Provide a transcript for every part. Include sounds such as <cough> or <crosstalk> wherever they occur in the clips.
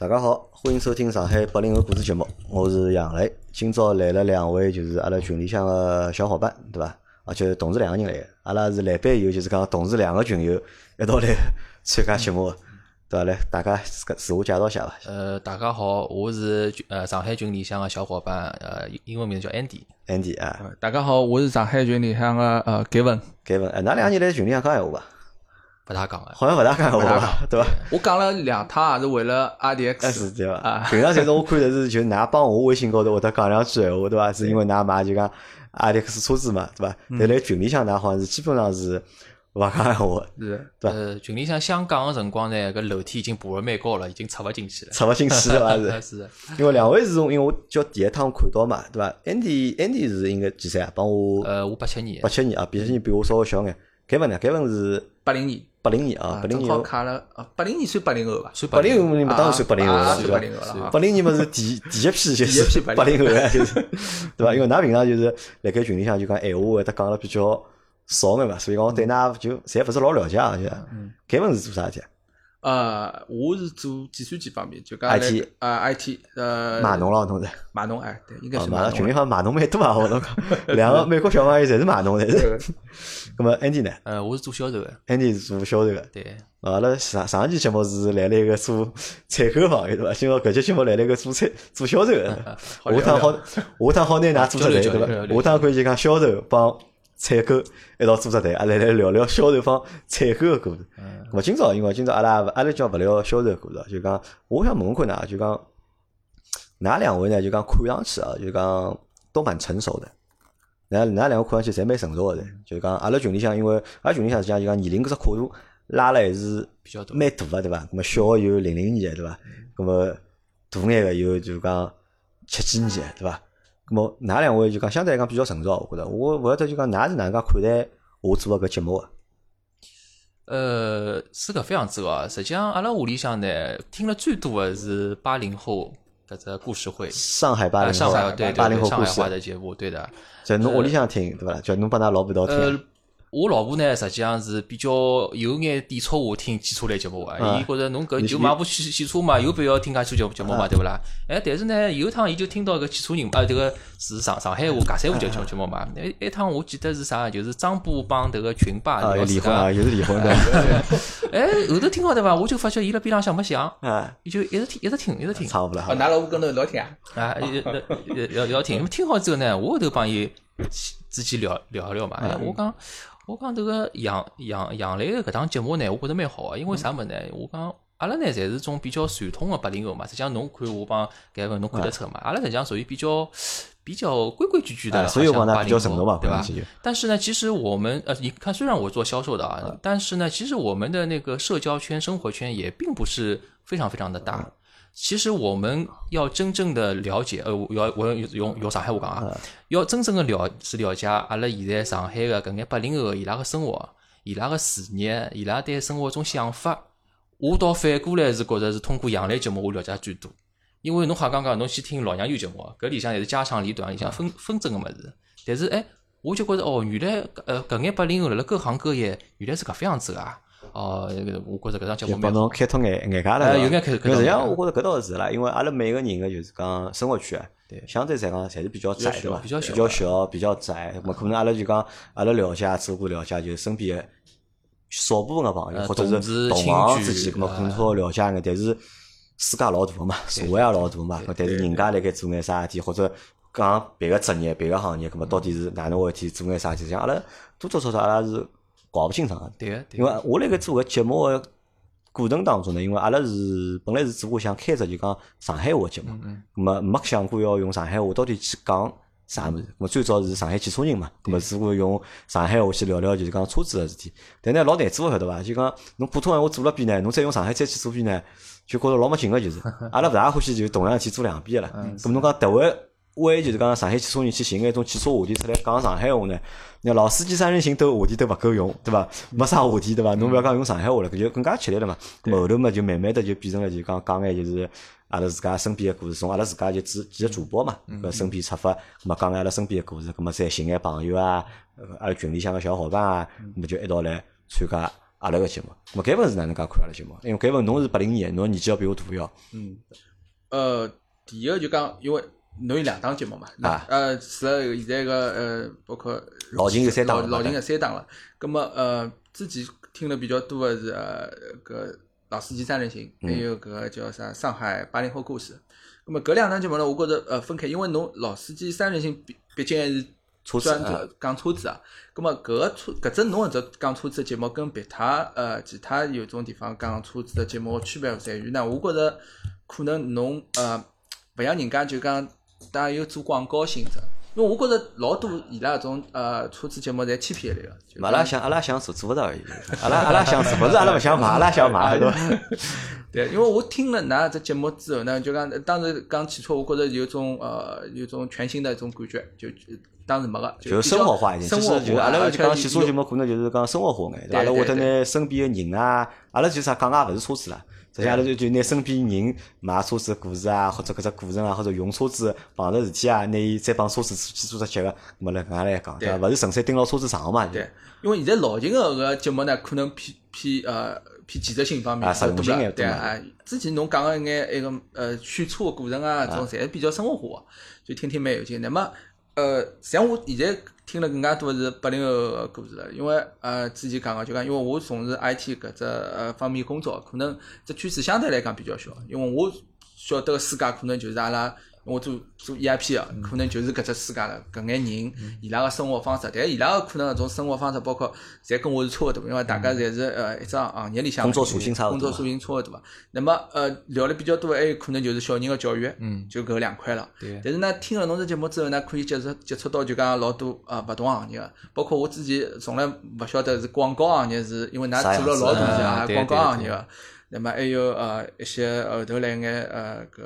大家好，欢迎收听上海八零后故事节目，我是杨磊。今朝来了两位，就是阿拉群里向个小伙伴，对伐？而且同时两个人来个，阿拉是来班以后，就是讲同时两个群友一道来参加节目，对伐？来，大家自个自我介绍一下伐？呃，大家好，我是呃上海群里向个小伙伴，呃，英文名字叫 Andy。Andy 啊，大家好，我是上海群里向个呃 Gavin。盖文，哎，哪两个人来群里向讲闲话伐？不大讲个，好像勿大讲闲话吧，对伐？我讲了两趟，也是为了 <laughs> 哎，RDX。对伐啊？平常侪是我看的是，就㑚帮我微信高头会得讲两句闲话，对伐？<laughs> 是因为㑚买就讲阿迪克斯车子嘛，对伐？但辣群里向㑚好像是基本上是勿讲闲话，是对呃，群里向想讲个辰光呢，搿楼梯已经爬了蛮高了，已经插勿进去了。<laughs> 插勿进去对伐？是。是的，因为两位是从，因为我叫第一趟看到嘛，对伐？Andy Andy 是应该几岁啊？帮我呃，我八七年八，七年啊，八七年比我稍微小眼。凯文呢？凯文是八零年八零年啊，八零正好年。卡了啊，八零年算八零后吧？算八零后你们当然啊算八零后了，啊对伐八零后了？啊八零年嘛是第第一批就是 <laughs> 八零后啊，就是 <laughs> 对伐？因为㑚平常就是辣盖群里向就讲闲话会得讲了比较少眼嘛，所以讲我对㑚就侪勿是老了解啊。就凯文是做啥事体啊？呃，我是做计算机方面，就讲 IT 啊 IT 呃码农了，同志。码农哎，对，应该啊，是码农群里。向码农蛮多啊，我侬讲，<laughs> 两个美国小朋友侪是码农，侪是。<laughs> 咁么 Andy 呢呃，我是做销售的，？Andy 是做销售的。对，阿拉上上一期节目是来了一个做采购朋友对伐？今朝搿期节目来了一个做采做销售个，<laughs> 好聊下趟好聊下趟好拿㑚做出来对伐？下趟可以就讲销售帮采购一道做只队，阿拉来聊聊销售方采购个故事。咁么今朝因为今朝阿拉阿拉叫勿聊销售故事，就讲我想问问看㑚，就讲㑚两位呢，就讲看上去啊，就讲都蛮成熟的。㑚㑚两个看上去侪蛮成熟个噻，就讲阿拉群里向，因为阿拉群里向实际上就讲年龄搿只跨度拉了还是比较大蛮大个对伐？咁么小个有零零年个对伐？咁么大眼个有就讲七几年个对伐？咁么㑚两位就讲相对来讲比较成熟，我觉着我勿晓得就讲㑚是哪能介看待我做个搿节目个？呃，是搿副样子个。实际上，阿拉屋里向呢，听了最多的是八零后搿只故事会，上海八零呃上海后，对对对，八零后故上海的节目，对的。就侬屋里向听对伐？就侬帮㑚老婆一道呃听。，我老婆呢，实际上是比较有眼抵触我听汽车类节目个，啊伊觉着侬搿就买部汽汽车嘛，有必要听介汽车节节目嘛，对勿啦？哎，但是呢，有一趟伊就听到搿汽车人啊，迭个是上上海话驾驶话节节节目嘛。那一趟我记得是啥，就是张波帮迭个群霸啊，聊离婚啊，<laughs> 又是离婚的 <laughs> 哎，后头听好对伐？我就发觉伊辣边浪向没响，啊，伊就一直听，一直听，一直听。差勿多哦，㑚老婆跟侬聊天啊？啊，要要要要听，那么听好之后呢，我后头帮伊之间聊聊一聊嘛。哎，我讲我讲迭个杨杨杨磊个搿档节目呢，我觉着蛮好个，因为啥物事呢？我讲阿拉呢，侪是种比较传统个八零后嘛。实际上侬看我帮搿个侬看得出嘛，阿拉实际上属于比较比较规规矩矩的，啊所以我讲呢比较成熟嘛80后对吧？但是呢，其实我们呃，你看，虽然我做销售的啊，但是呢，其实我们的那个社交圈、生活圈也并不是非常非常的大。其实我们要真正的了解，呃，我要我要用用上海话讲啊，要真正的了是了解阿拉现在上海的搿眼八零后的伊拉个生活、伊拉个事业、伊拉对生活种想法。我倒反过来是觉着是通过杨澜节目我了解最多，因为侬好刚刚侬去听老娘舅节目，搿里向也是家长里短，里向纷纷争个物事。但是哎，我就觉着哦，原来呃搿眼八零后辣辣各行各业原来是搿副样子啊！哦，我觉着搿档节目帮侬开拓眼眼界了。有眼开实际上，我觉着搿倒是啦，因为阿拉每个人个就是讲生活圈，对相对来讲侪是比较窄，比较对伐？比较小比较窄。可能阿拉就讲，阿拉了解，只不过了解就是身边个少部分个朋友，呃或者是同行之间，咁么可能呃稍微了解眼，但是世界老大个嘛，社会也老大嘛，但是人家辣盖做眼啥事体，或者讲别个职业、别个行业，咁么到底是哪能回事体，做眼啥事体，像阿拉多多少少阿拉是搞勿清爽个。对个，对因为我辣盖做个节目个过程当中呢，因为阿拉是本来是做想开只就讲上海话节目，咁么没想过要用上海话到底去讲啥物事。咁么最早是上海汽车人嘛，咁么只顾用上海话去聊聊就是讲车子个事体。但呢老难做个晓得伐？就讲侬普通闲话做了遍呢，侬再用上海再去做遍呢，就觉着老没劲个就是。<laughs> 阿拉勿大欢喜就同样事体做两遍个啦。咁么侬讲迭位为就是讲上海汽车人去寻眼种汽车话题出来讲上海话呢？那老司机三人行都话题都勿够用，对伐？没啥话题，对伐？侬勿要讲用上海话了，搿就更加吃力了嘛。咁后头嘛，就慢慢的就变成了就讲讲眼就是阿拉自家身边个故事，从阿拉自家就几几个主播嘛，搿身边出发，咁么讲眼阿拉身边个故事，咁么再寻眼朋友啊，呃阿拉群里向个小伙伴啊，咁么就一道来参加阿拉个节目。咾么搿份是哪能介看阿拉节目？因为搿份侬是八零年，侬年纪要比我大要。嗯，呃，第一个就讲，因为侬有两档节目嘛，啊呃，除了现在个呃，包括老秦有三档了老老秦有三档了。咁么呃，之前听的比较多的是呃搿老司机三人行，还有搿个叫啥上海八零后故事。咁么搿两档节目呢，我觉着呃分开，因为侬老司机三人行毕毕竟还是车子讲车子啊。咁么搿个车搿只侬搿只讲车子的节目跟别他呃其他有种地方讲车子的节目区别在于呢，我觉着可能侬呃勿像人家就讲带有做广告性质，因为我觉着老多伊拉搿种呃车子节目侪欺骗一类个。阿拉想阿拉想做做勿到而已。阿拉阿拉想做，勿是阿拉勿想买，阿拉想买，<laughs> 对伐？对，因为我听了㑚只节目之后呢，就讲当时刚起初，我觉着有种呃有种全新的一种感觉，就就当时没个，就生活化一点，生活其实就是阿拉就讲汽车节目，可能就是讲生活化眼，对伐？阿拉会得拿身边个人啊，阿拉就啥讲也勿是车子啦，实际上阿拉就就拿身边人买车子个故事啊，或者搿只过程啊，或者用车子碰着事体啊，拿伊再帮车子去做只结合，咾么来搿样来讲，对伐？勿是纯粹盯牢车子上嘛？对，因为现在老秦个搿个节目呢，可能偏偏呃偏技术性方面多了性也多嘛对啊。之前侬讲个一眼埃个呃选车个过程啊，这种侪是比较生活化个，就听听蛮有劲。那么呃，像我现在听了更加多是八零后的故事了，因为呃之前讲个就讲，因为我从事 IT 搿只呃方面工作，可能这圈子相对来讲比较小，因为我晓得个世界可能就是阿拉。我做做 EIP 个，可能就是搿只世界了，搿眼人伊拉个生活方式，但伊拉个可能搿种生活方式，包括侪跟我是差勿多，因为大家侪是呃一张行业里向工作属性差勿多工作属性差勿多嘛。那么呃聊了比较多，还有可能就是小人个教育，嗯就搿两块了。对但是呢，听了侬只节目之后呢，可以接触接触到就讲老多啊勿同行业个，包括我之前从来勿晓得是广告行业是，因为㑚做了老多年啊啊对广告行业个。那么还有呃一些后头来眼呃搿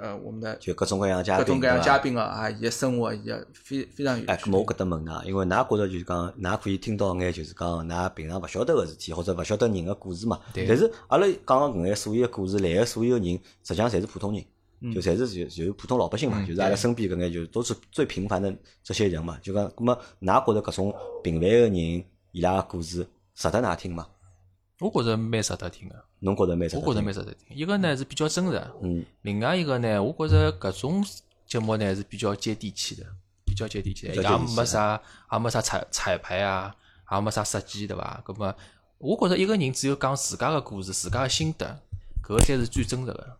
呃我们的就各种各样嘉宾，各种各样嘉宾啊啊，伊个生活伊个非非常有哎，趣咁。么我搿搭问㑚，因为㑚觉着就是讲，㑚可以听到眼就是讲，㑚平常勿晓得个事体，或者勿晓得人个故事嘛。对但是阿拉讲个搿眼所有个故事，来个所有个人，实际上侪是普通人，嗯就侪是就就是普通老百姓嘛，就是阿拉身边搿眼就都是最平凡的这些人嘛。就讲，咁么㑚觉着搿种平凡个人，伊拉个故事值得㑚听嘛？我觉着蛮值得听个，侬觉着蛮值得听？我觉着蛮值得听。一个呢是比较真实，嗯，另外一个呢，我觉着搿种节目呢是比较接地气的，比较接地气的，也没啥也没啥彩彩排啊，也没啥设计，对伐？葛么，我觉着一个人只有讲自家个故事、自家个心得，搿才是最真实个，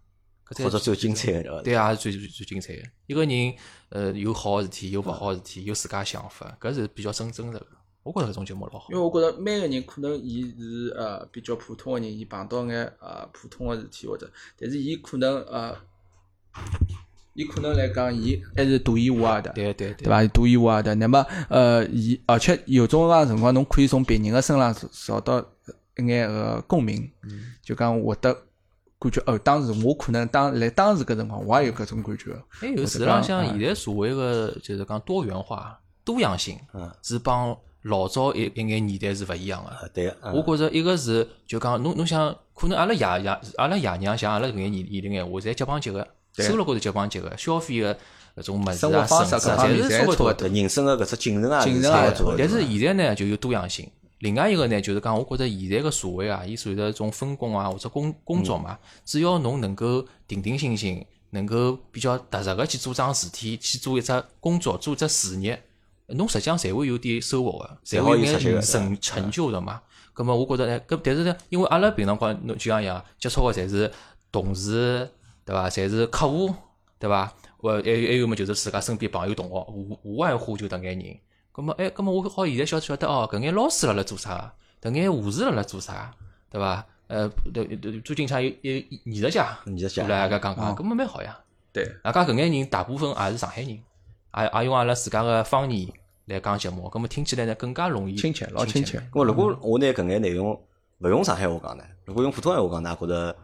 搿才是或者最精彩个对伐？对啊，是最最最精彩个。一个人呃有好个事体，有勿好个事体，有自家想法，搿是比较真真实个。我觉着搿种节目老好因。为我觉着每个人可能伊是呃比较普通个人，伊碰到眼呃普通个事体或者，但是伊可能呃，伊可能来讲，伊还是独一无二的，对对对对伐？独一无二的。那么呃，伊而且有种介辰光，侬可以从别人个身上找到一眼个共鸣，就讲获得感觉哦，当时我可能当来当时搿辰光，我也有搿种感觉。还有事实或者讲啊浪向现在社会个就是讲多元化、多样性嗯，是帮老早一一眼年代是勿一样个。啊，对个，嗯我觉着一个是就讲侬侬想，可能阿拉爷爷阿拉爷娘像阿拉搿眼年年龄闲话，侪结帮结个，收入高头结帮结个，消费个搿种物事啊、生活方式啊，侪是差勿多人生个搿只进程啊，进程啊。但是现在呢，就有多样性。另外一个呢，就是讲，我觉着现在个社会啊，伊随着种分工啊或者工工作嘛，只要侬能够定定心心，能够比较踏实个去做桩事体，去做一只工作，做一只事业，侬实际上侪会有点收获个，侪会有眼有出息的成成就的嘛。咁么，我觉着呢，咁但是呢，因为阿拉平常光侬就像一样接触个侪是同事，对伐？侪是客户，对伐？或还有还有么，就是自家身边朋友同学，无无外乎就迭眼人。咁么，哎，咁么我好现在晓晓得哦，搿眼老师辣辣做啥，迭眼护士辣辣做啥，对伐？呃，对对，最近像有有艺术家，艺术家过来搿讲哦讲，咁么蛮好呀。对，大家搿眼人大部分也是上海人，也也用阿拉自家个方言来讲节目，咁么听起来呢更加容易亲切，老亲切。咁么如果我拿搿眼内容勿用上海话讲呢？如果用普通闲话讲，㑚觉得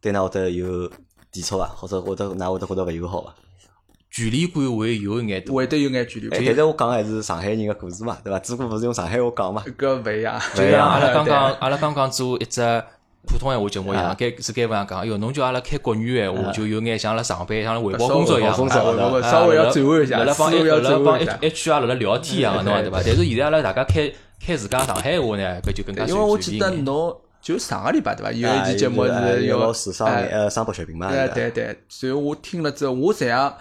对㑚会得有抵触伐？或者会得㑚会得觉得勿友好伐？距离感会有一眼大。会得有眼距离哎，感，但是我讲的还是上海人个故事嘛，对伐？只不过勿是用上海话讲嘛。搿勿一样。就像阿拉刚刚阿拉刚刚做一只普通闲话节目一样，该是该勿样讲，哟，侬叫阿拉开国语闲话，就有眼像阿拉上班像汇报工作一样，稍微要转换一下，辣辣帮辣辣帮 H R 辣辣聊天一样，<laughs> 侬对伐？但是现在阿拉大家开开自家上海话呢，搿就更加因为我记得侬就上个礼拜对伐？有一期节目是有老师商呃商博血评嘛，对对对。所以我听了之后，我实际上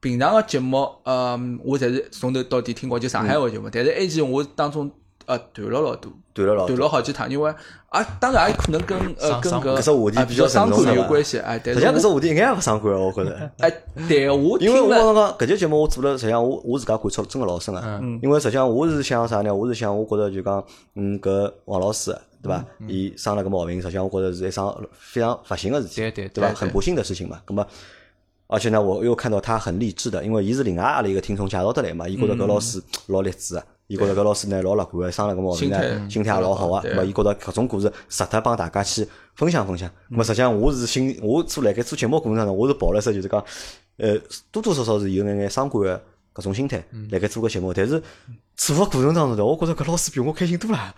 平常个节目，呃，我侪是从头到底听过就上海话节目，但是埃期我当中。呃，断了老多，断了老，断了好几趟，因为啊，当然也可能跟呃跟搿只话题比较伤感有关系，哎，实际上搿只话题应该也勿伤感，我觉着。<laughs> 哎，对，我 <laughs> 因为我刚刚搿节节目我做了，实际上我我自家感触真个老深啊。因为实际上我是想啥呢？我是想，我觉着就讲，嗯，搿王老师对伐？伊生了个毛病，实际上我觉着是一桩非常勿幸个事体，对对对吧？很不幸的事情嘛。咁么，而且呢，我又看到他很励志的，因为伊是另外阿拉一个听众介绍得来嘛，伊觉着搿老师老励志啊。伊觉着搿老师呢老乐观个，生了个毛病呢，心态也老好个，咾么伊觉着搿种故事值得帮大家去分享分享。咾么实际上我是心，我做辣盖做节目过程当中，我是抱了说就是讲，呃，多多少少是有眼眼伤感个搿种心态辣盖做个节目。但是做个过程当中头，我觉着搿老师比我开心多了。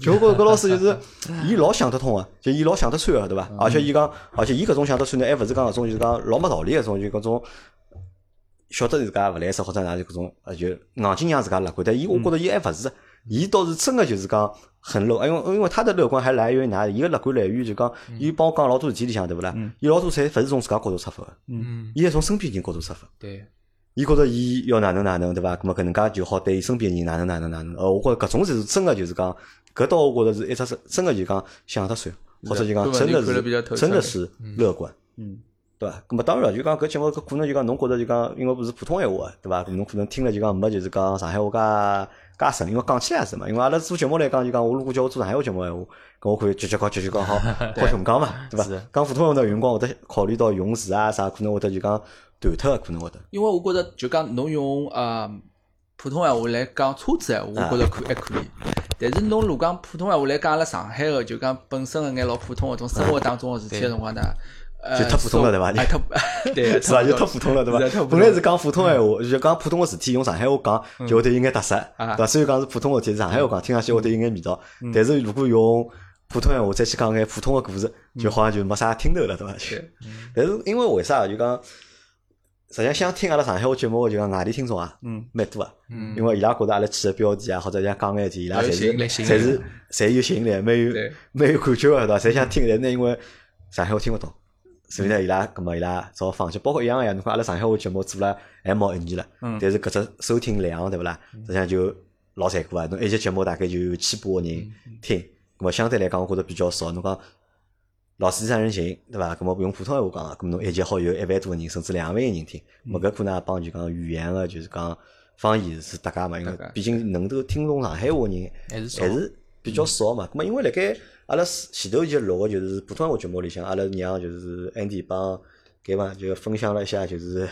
就我觉着搿老师就是 <laughs> 伊老想得通个，就伊老想得穿个，对伐？而且伊讲，而且伊搿种想得穿呢，还勿是讲搿种就是讲老没道理个种，就搿种。晓得自家勿来塞或者哪就搿种呃就硬劲让自家乐观，但伊我觉着伊还勿是，伊倒是真个就是讲很乐，因为因为他的乐观还来源于哪？伊个乐观来源于就讲，伊帮我讲老多事体里向对勿啦？伊老多侪勿是从自家角度出发个，嗯，伊还从身边人角度出发。对，伊觉着伊要哪能哪能对伐？咾么搿能介就好对身边人哪能哪能哪能。呃，我觉着搿种才是真个就是讲，搿倒我觉着是一只是真个就讲想得算，或者就讲真的是真的是乐观。嗯。对伐？咁么当然就讲搿节目搿可能就讲侬觉着就讲，因为不是普通闲话，对伐？侬可能听了就讲没就是讲上海话介介顺，因为讲起来是嘛。因为阿拉做节目来讲就讲，我如果叫我做上海话节目闲话，搿我可以直接讲直接讲好，<laughs> 好雄讲嘛，对伐？讲普通话的辰光会得考虑到用词啊啥，可能会得就讲断脱，可能会得。因为我觉着就讲侬用呃普通闲话来讲车子闲话，我觉着可还可以。但是侬如果讲普通闲话来讲阿拉上海个，就讲本身个眼老普通个种生活当中个事体个辰光呢。就太普通了，对伐？对，是伐？就太普通了，对伐？<laughs> 本来是讲普通闲话，就讲普通个事体，用上海话讲就会得有眼特色，对伐？虽然讲是普通个事体，上海话讲听上去会得有眼味道。但是如果用普通闲话再去讲眼普通个故事，就好像就没啥听头了，对伐？<laughs> 但是因为为啥？就讲实际上想听阿拉上海话节目，就讲外地听众啊，蛮多啊。因为伊拉觉得阿拉起个标题啊，或者像讲眼事，伊拉侪是侪是侪有吸引力，蛮有蛮有感觉个，对伐？侪想听，但是呢，因为上海话听勿懂。所以呢，伊拉搿么伊拉只好放弃，包括一样个呀。侬看阿拉上海话节目做了还毛一年了，但是搿只收听量对勿啦？实际上就老残酷啊！侬一集节目大概就有千把个人听，搿么相对来讲我觉着比较少。侬讲老司机三人行对伐？搿么用普通闲话讲，搿么侬一集好有一万多个人，甚至两万个人听。搿么搿可能帮就讲语言个就是讲方言是搭界嘛，因为毕竟能够听懂上海话人还是比较少嘛。搿么因为辣盖阿拉前头就录个就是普通话节目里向，阿拉娘就是 Andy 帮搿帮就分享了一下就是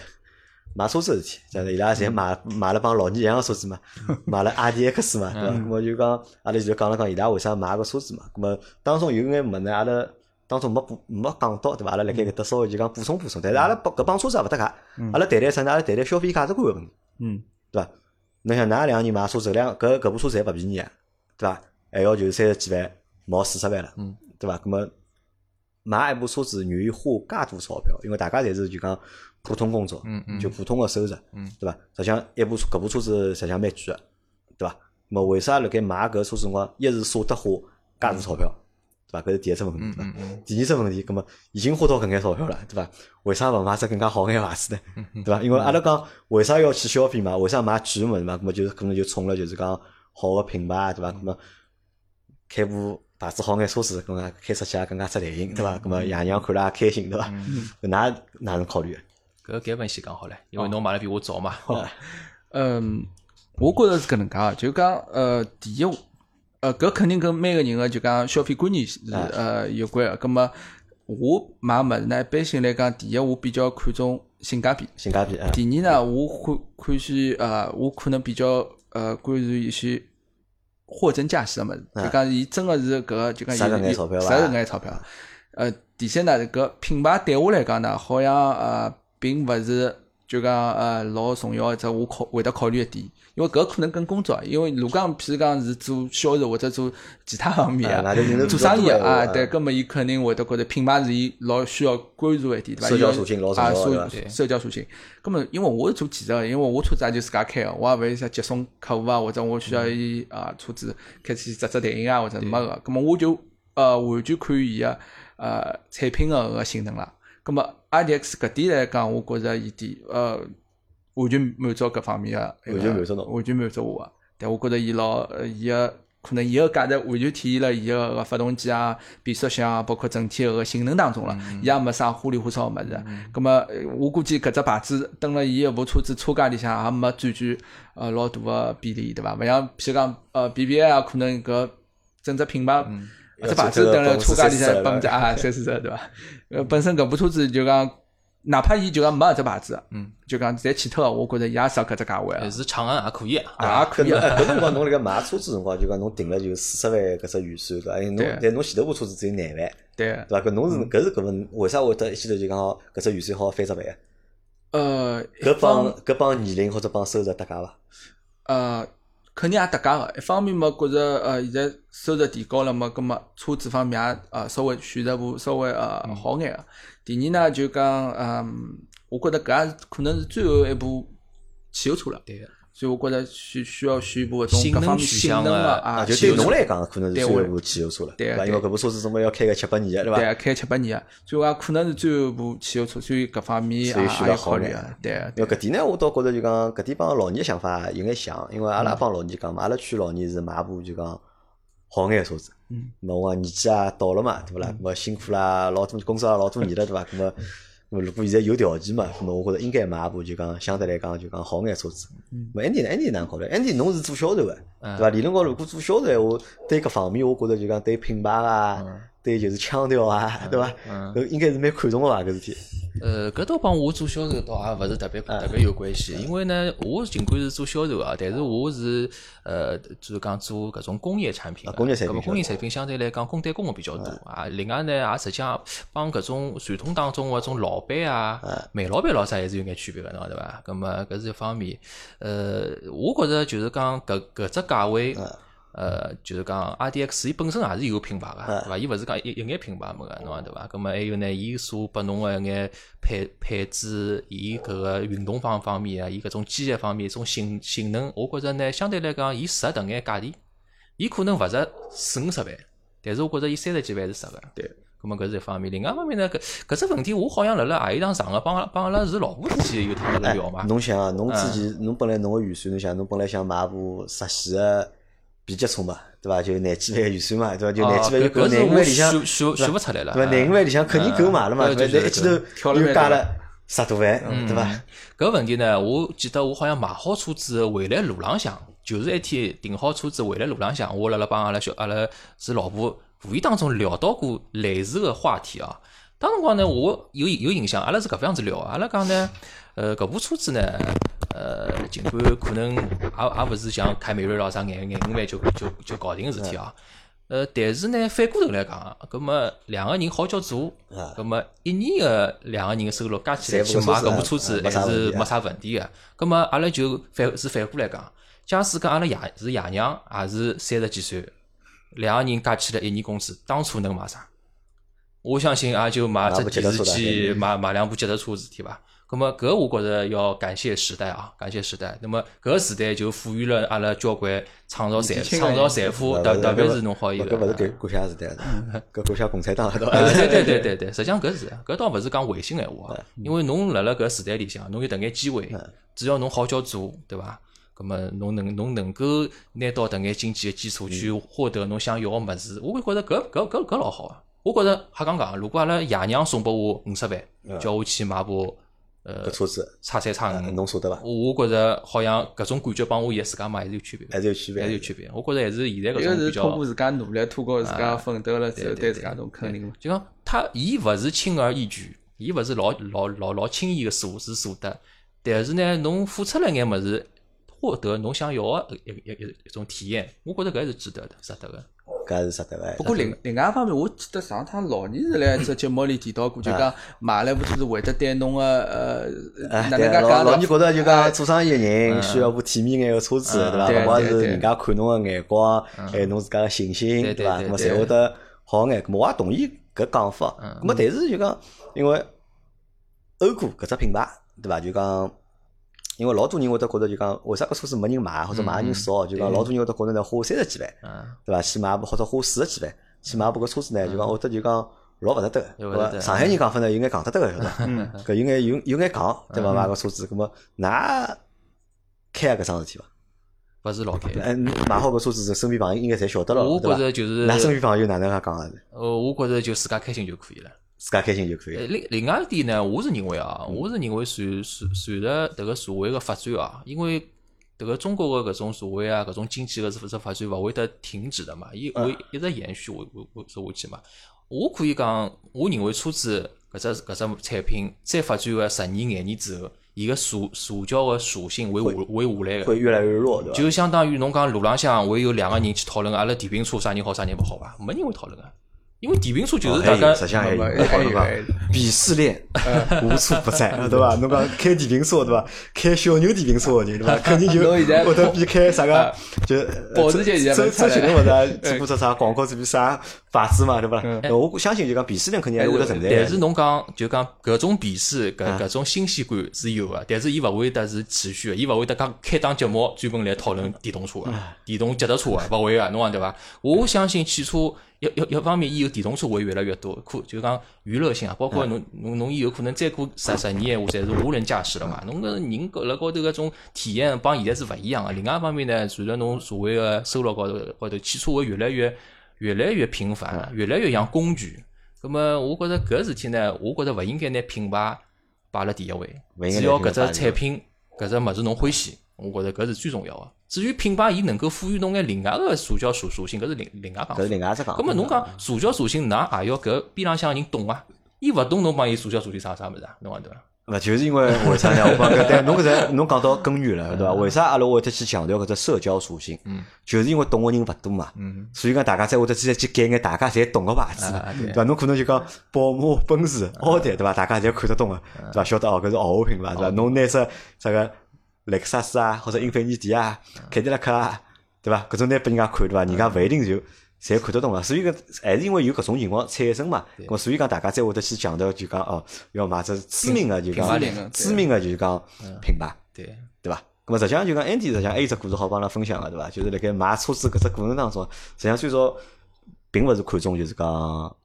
买车子事体，就是伊拉侪买买了帮老年一样个车子嘛，<laughs> 买了 RDX 嘛，对伐？咾么就讲阿拉就讲了讲伊拉为啥买个车子嘛？咁么当中有眼物呢，阿拉当中没补没讲到，对伐？阿拉辣盖搿搭稍微就讲补充补充，但是阿拉搿帮车子也勿搭界，阿拉谈谈啥呢？阿拉谈谈消费价值观个问题，嗯，对伐？侬想㑚两个人买车子，两搿搿部车子还勿便宜啊，对伐？还要就是三十几万。毛四十万了，嗯，对伐？那么买一部车子愿意花介多钞票，因为大家侪是就讲普通工作，嗯嗯，就普通个收入，嗯，对伐？实际上一部搿部车子实际上蛮贵个，对伐？那么为啥辣盖买搿车子辰光，一是舍得花介多钞票，对伐？搿是第一只问题，对伐？第二只问题，那么已经花到搿眼钞票了，对伐？为啥勿买只更加好眼牌子呢？对伐？因为阿拉讲为啥要去消费嘛？为啥买贵物事嘛？那么就是可能就冲了就是讲好个品牌，对伐？那么开部。牌子好眼车子，咁啊开出去也更加出台型，对伐？咁么爷娘看了也开心，对伐？哪哪能考虑？搿搿问先讲好唻，因为侬买了比我早嘛。嗯，我觉着是搿能介，就讲呃，第一，呃，搿肯定跟每个人个就讲消费观念是呃有关个。咁么我买物事呢，一般性来讲，第一我比较看重性价比，性价比。第二呢，我看看些呃，我可能比较呃关注一些。货真价实个物事，就讲伊真个是搿个，就讲有值眼钞票值眼钞票。呃，第三呢，搿品牌对我来讲呢，好像呃，并勿是就讲呃老重要，只我考会得考虑一点，因为搿可能跟工作，因为如果讲譬如讲是做销售或者做其他方面啊，做生意啊，对，葛么伊肯定会得觉得品牌是伊老需要关注一点，对伐？社交属性老重要，对社交属性。葛么因为我是做汽车，因为我车子也就自家开个，我也勿会想接送客户啊，或者我需要伊啊车子开去只只电影啊或者没个，葛么我就呃完全看伊个呃产品个搿个性能了。葛么 i d x 搿点来讲，我觉着伊点呃完全满足各方面个，完全满足侬，完全满足我个。但我觉着伊老伊个可能伊个价值完全体现了伊个个发动机啊、变速箱啊，包括整体个性能当中了。伊也没啥花里胡哨个物事。咁么我估计搿只牌子登了伊一部车子车架里向也没占据呃老大个比例，对伐？勿像譬如讲呃 BBA 啊，可能搿整只品牌。这牌子等了车架里向百分之啊三四十对伐？呃，本身搿部车子就讲，哪怕伊就讲没搿只牌子，嗯，就讲在其他，我觉着伊也值搿只价位啊。是长安也可以，也可以。搿辰光侬辣盖买车子辰光，就讲侬定了就四十万搿只预算对伐？侬但侬前头部车子只有廿万，对对伐？搿侬是搿是搿份，为啥会得一记头就讲搿只预算好翻十万？呃，搿帮搿帮年龄或者帮收入搭界伐？呃。肯定也搭界个，一方面嘛，觉着呃现在收入提高了嘛，葛么车子方面也呃稍微选择部稍微呃好眼个。第二呢，就讲嗯，我觉得搿也是可能是最后一部汽油车了。对。所以我觉着需需要选一部搿种各方面性能的啊，就对侬来讲，可能是最后一部汽油车了，对伐？因为搿部车子总归要开个七八年个，对伐？对，开七八年个，所以讲可能是最后一部汽油车，所以各方面啊需要考虑啊。对，因为搿点呢，我倒觉着就讲搿点帮老年想法有眼像，因为阿拉帮老年讲嘛，阿拉劝老年是买部就讲好眼车子。嗯。那我年纪啊到了嘛，对勿啦？咾么辛苦啦，老多工作也老多年了，对伐？咾么。么如果现在有条件嘛，么我觉着应该买一部就讲相对来讲就讲好眼车子。么 Andy 呢？Andy 哪考虑？Andy 侬是做销售个，对伐？理论高如果做销售闲话，对各方面我觉着就讲对品牌啊，对就是腔调啊，对伐？搿应该是蛮看重个伐？搿事体。呃，搿倒帮我做销售倒也勿是特别特别有关系，因为呢，我尽管是做销售啊，但是我是呃，就是讲做搿种工业产品，工业产品，工业产品相对来讲工代工个比较多啊。另外呢，也实际上帮搿种传统当中个种老板啊、煤老板老啥还是有眼区别个，对伐？搿么搿是一方面。呃，我觉着就是讲搿搿只价位。呃，就是讲 R D X，伊本身也是有品牌个，对伐？伊勿是讲一一眼品牌没个，侬讲对伐？咁么还有呢，伊所拨侬个一眼配配置，伊搿个运动方方面啊，伊搿种机械方面，一种性性能，我觉着呢，相对来讲，伊值迭眼价钿。伊可能勿值四五十万，但是我觉着伊三十几万是值个。对，咁么搿是一方面。另外一方面呢，搿搿只问题，我好像辣辣何一趟上个帮帮阿拉是老婆之间有趟辣辣聊嘛。侬想啊，侬之前侬本来侬个预算，侬想侬本来想买部实系个。比较冲嘛，对伐？就廿几万预算嘛，对伐？就廿几万就够廿五万里向，选选勿出来了，对伐？廿五万里向肯定够买了嘛，对伐？一记头又加了十多万，对伐？搿问题呢，我记得我好像买好车子回来路浪向，就是一天订好车子回来路浪向，我辣辣帮阿拉小阿拉是老婆无意当中聊到过类似个话题啊。当辰光呢，我有有印象，阿拉是搿副样子聊，阿拉讲呢，呃，搿部车子呢。呃，尽管可能也也勿是像开美瑞咯啥眼眼五万就就就搞定个事体啊。呃，但是呢，反过头来讲，葛么两个人好叫做，葛么一年个两个人个收入加起来去买搿部车子还是没啥问题个。葛么阿拉就反是反过来讲，假使讲阿拉爷是爷娘，也是三十几岁，两个人加起来一年工资，当初能买啥？我相信也就买只电视机，买买两部脚踏车事体伐？咁么，搿我觉着要感谢时代啊，感谢时代。那么，搿个时代就赋予了阿拉交关创造财创造财富，特特别是侬好一个。搿勿是对国家时代，<laughs> 搿国家共产党对对对对对，实际上搿是，搿倒勿是讲违心闲话，因为侬辣辣搿时代里向，侬有迭眼机会，只要侬好叫做，对伐？咁么，侬能侬能够拿到迭眼经济个基础去获得侬想要个物事，我会觉着搿搿搿搿老好啊！我觉着瞎讲讲，如果阿拉爷娘送拨我五十万，叫我去买部。呃，车子差三差五，侬舍得伐？我觉着好像搿种感觉帮我现在自家买还是有区别，还是有区别，还是有区别。我觉着还是现在搿种比较。通过自家努力，通过自家奋斗了之后，对自家种肯定嘛。就讲他，伊勿是轻而易举，伊勿是老老老老轻易个所是所得，但是呢，侬付出了眼物事，获得侬想要个一一一一种体验，我觉着搿还是值得的，值得个。搿是值得个。不过另另外一方面，我记得上趟老年是辣一只节目里提到过，就讲买了部车是会得对侬个呃，哪能介老讲呢？老年觉得就讲哎做生意个人需要部体面眼个车子，对伐？对勿光是人家看侬个眼光，还有侬自家个信心，对对伐？咁么才会得好眼。咁么我也同意搿讲法。咾么但是就讲，因为欧股搿只品牌，对伐？就讲。因为老多人会得觉得就讲，为啥搿车子没人买，或者买个人少？就讲老多人会得觉得呢，花三十几万，嗯，对伐？去买部或者花四十几万去买部搿车子呢，就讲会得就讲老勿值得，对伐？上海人讲法呢，有眼讲得得个，晓得伐？<laughs> 搿有眼有有眼讲，对伐？买个车子，葛么㑚开搿桩事体伐？勿是老开。嗯，买好搿车子，身边朋友应该侪晓得了，我？觉着就是，㑚身边朋友哪能介讲个？呃，我觉着就自家开心就可以了。自家开心就可以。另另外一点呢，我是认为啊，我是认为随随随着迭个社会个发展啊，因为迭个中国个搿种社会啊，搿种经济个发展勿会得停止的嘛，伊会一直延续下下下下去嘛。我可以讲，我认为车子搿只搿只产品再发展个十年廿年之后，伊个社社交个属性会下会下来个。会越来越弱，对伐？就相当于侬讲路浪向会有两个人去讨论阿拉电瓶车啥人好啥人勿好伐？没人会讨论个，因为电瓶车就是大家实际上还有，没我讲侬讲还有还有，鄙视链 <laughs> 无处不在，<laughs> 对伐？侬讲开电瓶车对伐？开小牛电瓶车个人对伐？肯定就 <laughs> 侬现在会得比开啥个就保时捷现在周能出来周杰伦勿是做过只啥广告，做比啥牌子嘛，对伐？我相信就讲鄙视链肯定还是会得存在的。但是侬讲就讲搿种鄙视搿搿种新鲜感是有个，但是伊勿会得是持续个，伊勿会得讲开档节目专门来讨论电动车个、电动脚踏车个，勿会个，侬讲对伐？我相信汽车一一一方面，以后电动车会越来越多，可就讲娱乐性啊，包括侬侬侬以后可能再过十十年闲话，侪是无人驾驶了嘛。侬搿人高辣高头搿种体验帮现在是勿一样个。另外一方面呢，随着侬社会个收入高头高头，汽车会越来越越来越频繁，越来越像工具。咁么，我觉着搿事体呢，我觉着勿应该拿品牌摆辣第一位只要搿只产品搿只物事侬欢喜，我觉着搿是最重要个。至于品牌，伊能够赋予侬眼另外个社交属属性，搿是另另外讲法搿是。另外只讲法。咁么侬讲社交属性，㑚也要搿边浪向人懂啊？伊勿懂，侬帮伊社交属性啥啥物事啊？侬讲对伐？勿就是因为为啥呢？我讲搿但侬搿只侬讲到根源了，对伐？为啥阿拉会得去强调搿只社交属性？嗯，就是因为懂个人勿多嘛。嗯，所以讲大家才会得去去拣眼大家侪懂个牌子对伐？侬可能就讲宝马、奔驰、奥迪，对伐？大家侪看得懂个，对伐？晓得哦，搿是豪华品牌，对伐？侬拿只啥个雷克萨斯啊，或者英菲尼迪啊、凯迪拉克啊，对伐？搿种拿拨人家看，对伐？人家勿一定就。侪看得懂个，所以讲还是因为有搿种情况产生嘛，咾所以讲大家才会得去强调，就讲哦，要买只知名个就讲知名个就是讲品牌，对，对伐？咁么实际上就讲 Andy 实际上还有只故事好帮阿拉分享个，对伐？就是辣盖买车子搿只过程当中，实际上最早并勿是看中就是讲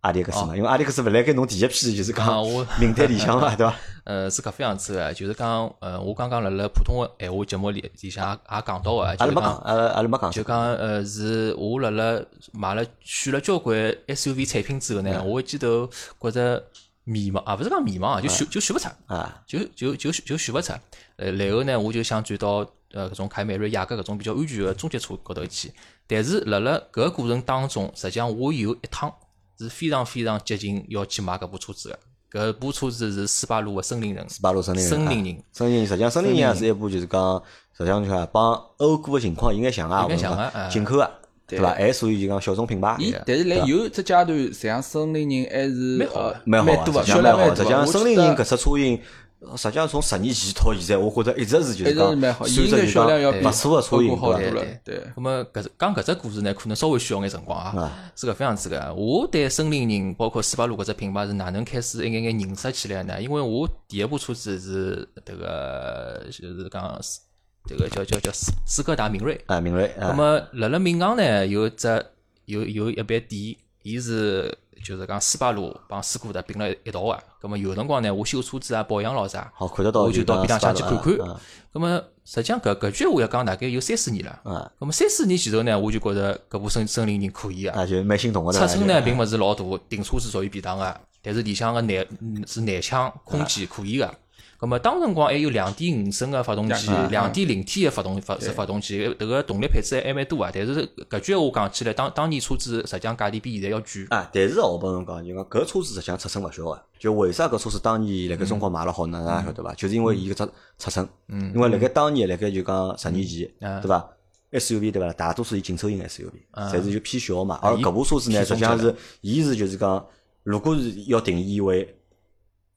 阿迪克斯嘛，因为阿迪克斯勿来该侬第一批就是啊讲我 <laughs> 名单里向嘛，<laughs> 对伐？呃，是搿副样子个，就是讲，呃，我刚刚辣辣普通个闲话节目里里向也也讲到个，阿拉没讲，阿拉阿拉没讲，就讲呃，是我辣辣买了选了交关 SUV 产品之后呢，我一记头觉着迷茫啊，勿是讲迷茫啊，就选就选勿出，啊，就就就就选勿出。呃，然后呢，我就想转到呃搿种凯美瑞、雅阁搿种比较安全个中级车高头去。但是辣辣搿个过程当中，实际上我有一趟是非常非常接近要去买搿部车子的。搿部车子是斯巴鲁的森林人，斯巴鲁森林人，森林人啊森林人实际上森林人也是一部就是讲，实际上就讲帮欧股个情况有眼像啊，有眼像我讲进口的，对伐？还属于就讲小众品牌。伊但是来有一只阶段，实际上森林人还是蛮好蛮好实际上蛮好。销量蛮多实际上，森林人搿只车型，实际上从十年前到现在，我觉着一直是就还是讲是蛮好，伊算应该着销量要比勿错个车型，好多？了对。那，么搿只讲搿只故事呢，可能稍微需要眼辰光啊。是搿副样子个，我对森林人包括斯巴鲁搿只品牌是哪能开始一眼眼认识起来呢？因为我第一部车子是迭个就是讲迭个叫叫叫斯斯柯达明锐。啊，明锐那，么辣辣闵行呢有一只有有一爿店，伊是就是讲斯巴鲁帮斯柯达并了一道个。咁么有辰光呢，我修车子啊、保养咯啥，好看得到我就到边浪向去看看啊。咁么实际上搿搿句话要讲大概有三四年了。啊咁么三四年前头呢，我就觉着搿部森森林人可以啊。啊，就蛮心动个。尺寸呢并勿是老大，停车是属于便当个，但是里向个内嗯是内腔空间可以个。咁么当辰光还有两点五升个发动机，两点零 T 个发动发是发动机，迭个动力配置还蛮多啊。但是搿句话讲起来，当当年车子实际上价钿比现在要贵。啊，但是哦我帮侬讲，就讲搿车子实际上尺寸勿小个，就为啥搿车子当年辣盖中国卖了好，哪能也晓得伐？就是因为伊搿只尺寸，因为辣盖当年辣盖就讲十年前，对伐？SUV 对伐？大多数是紧凑型 SUV，侪是就偏小嘛。啊而搿部车子呢，实际上是，伊是就是讲，如果是要定义为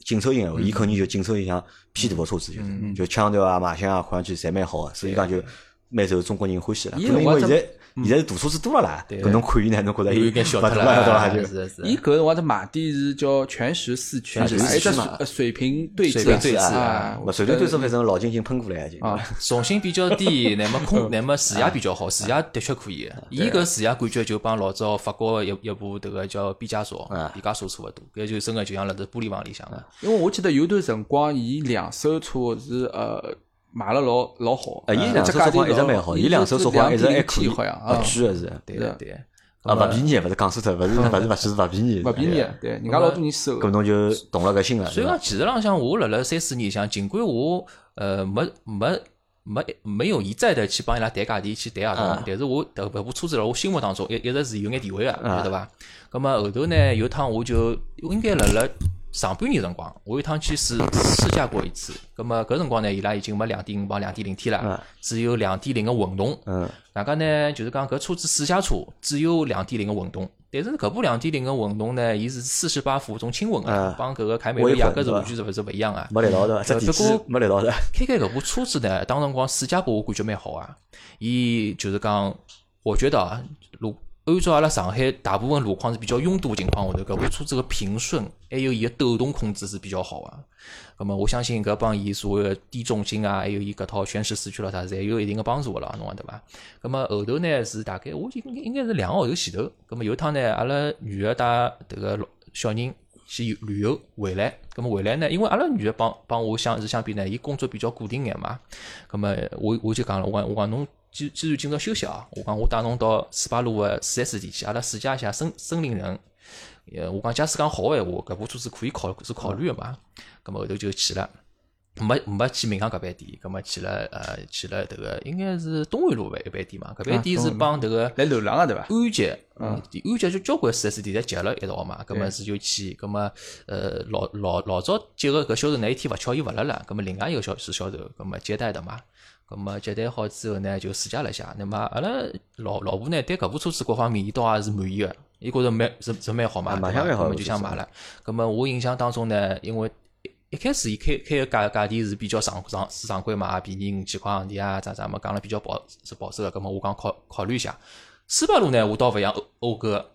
紧凑型伊肯定就紧凑型像偏大个车子，就是就腔调啊、卖相啊，看上去侪蛮好个，所以讲就蛮受中国人欢喜了。可能因为现在现在是大车子多了啦，搿侬看伊呢，侬觉着伊有一点小脱了，对伐？就是是。伊搿辰光只卖点是叫全时四驱，全时四还有只驱嘛呃水平对水峙平对峙啊，勿水平对峙，反正老金已经喷过来已经。啊，重心比较低，那么空，<laughs> 那么视野比较好，视野的确可以。伊搿视野感觉就帮老早法国一一部迭个叫毕加索，毕加索差勿多，搿就真个就像辣只玻璃房里向个。因为我记得有段辰光，伊两手车是呃卖了老老好，呃，伊呃两手说话一直蛮好，伊两手说话一直还可以，好像贵个是。是对对，啊，勿便宜，勿是讲错脱，勿是勿是勿是勿便宜，勿便宜，对，人家老多人收。搿侬就动了搿心了，所以讲，其实浪向我辣辣三四年里向，尽管我呃没没没没有一再的去帮伊拉谈价钿，去谈合同，但是我搿搿部车子辣我心目当中一一直是有眼地位个，晓得伐？葛么后头呢，有趟我就应该辣辣上半年辰光，我有趟去试试驾过一次。葛末搿辰光呢，伊拉已经没两点五帮两点零 T 了，只有两点零个混动。嗯，大家呢就是讲搿车子试驾车只有两点零个混动，但是搿部两点零个混动呢，伊是四十八伏种轻混个嗯，帮搿个凯美瑞雅阁是完全是勿是勿一样啊。没力道的，这地不基过没力道的，开开搿部车子呢，当辰光试驾拨我感觉蛮好啊。伊就是讲，我觉得啊，路按照阿拉上海大部分路况是比较拥堵情况下头，搿部车子个平顺还有伊个抖动控制是比较好啊。咁么我相信搿帮伊所谓个低重心啊，还有伊搿套全时四驱咯啥，侪有一定个帮助个啦，侬讲对伐？咁么后头呢是大概我应该应该是两个号头前头，咁么有一趟呢，阿拉女个带迭个小人去旅游回来，咁么回来呢，因为阿拉女个帮帮我相是相比呢，伊工作比较固定眼嘛，咁么我我就讲了，我讲我讲侬既既然今朝休息啊，我讲我带侬到四八路个四 S 店去，阿拉试驾一下森森林人。呃，我讲假使讲好个闲话，搿部车子可以考是考虑个嘛。咁么后头就去了，没没去闵行搿爿店，咁么去了呃去了迭个应该是东安路搿一爿店嘛，搿爿店是帮迭个来楼浪个对伐？安捷，嗯，安捷就交关四 S 店侪结了一道嘛，咁么是就去，咁么呃老老老早接个搿销售那一天勿巧伊勿辣了，咁么另外一个销是销售，咁么接待的嘛。咁么接待好之后呢，就试驾了一下。那么阿拉老老婆呢，对搿部车子各方面，伊倒也是满意个，伊觉着蛮是是蛮好嘛，对伐？啊蛮蛮好咁么就想买了。咁么我印象当中呢，因为一一开始伊开开个价价钿是比较常常市场规嘛，也便宜五千块行钿啊，咋咋么讲了比较保是保守个。咁么我讲考考虑一下。斯巴鲁呢，我倒勿像讴歌，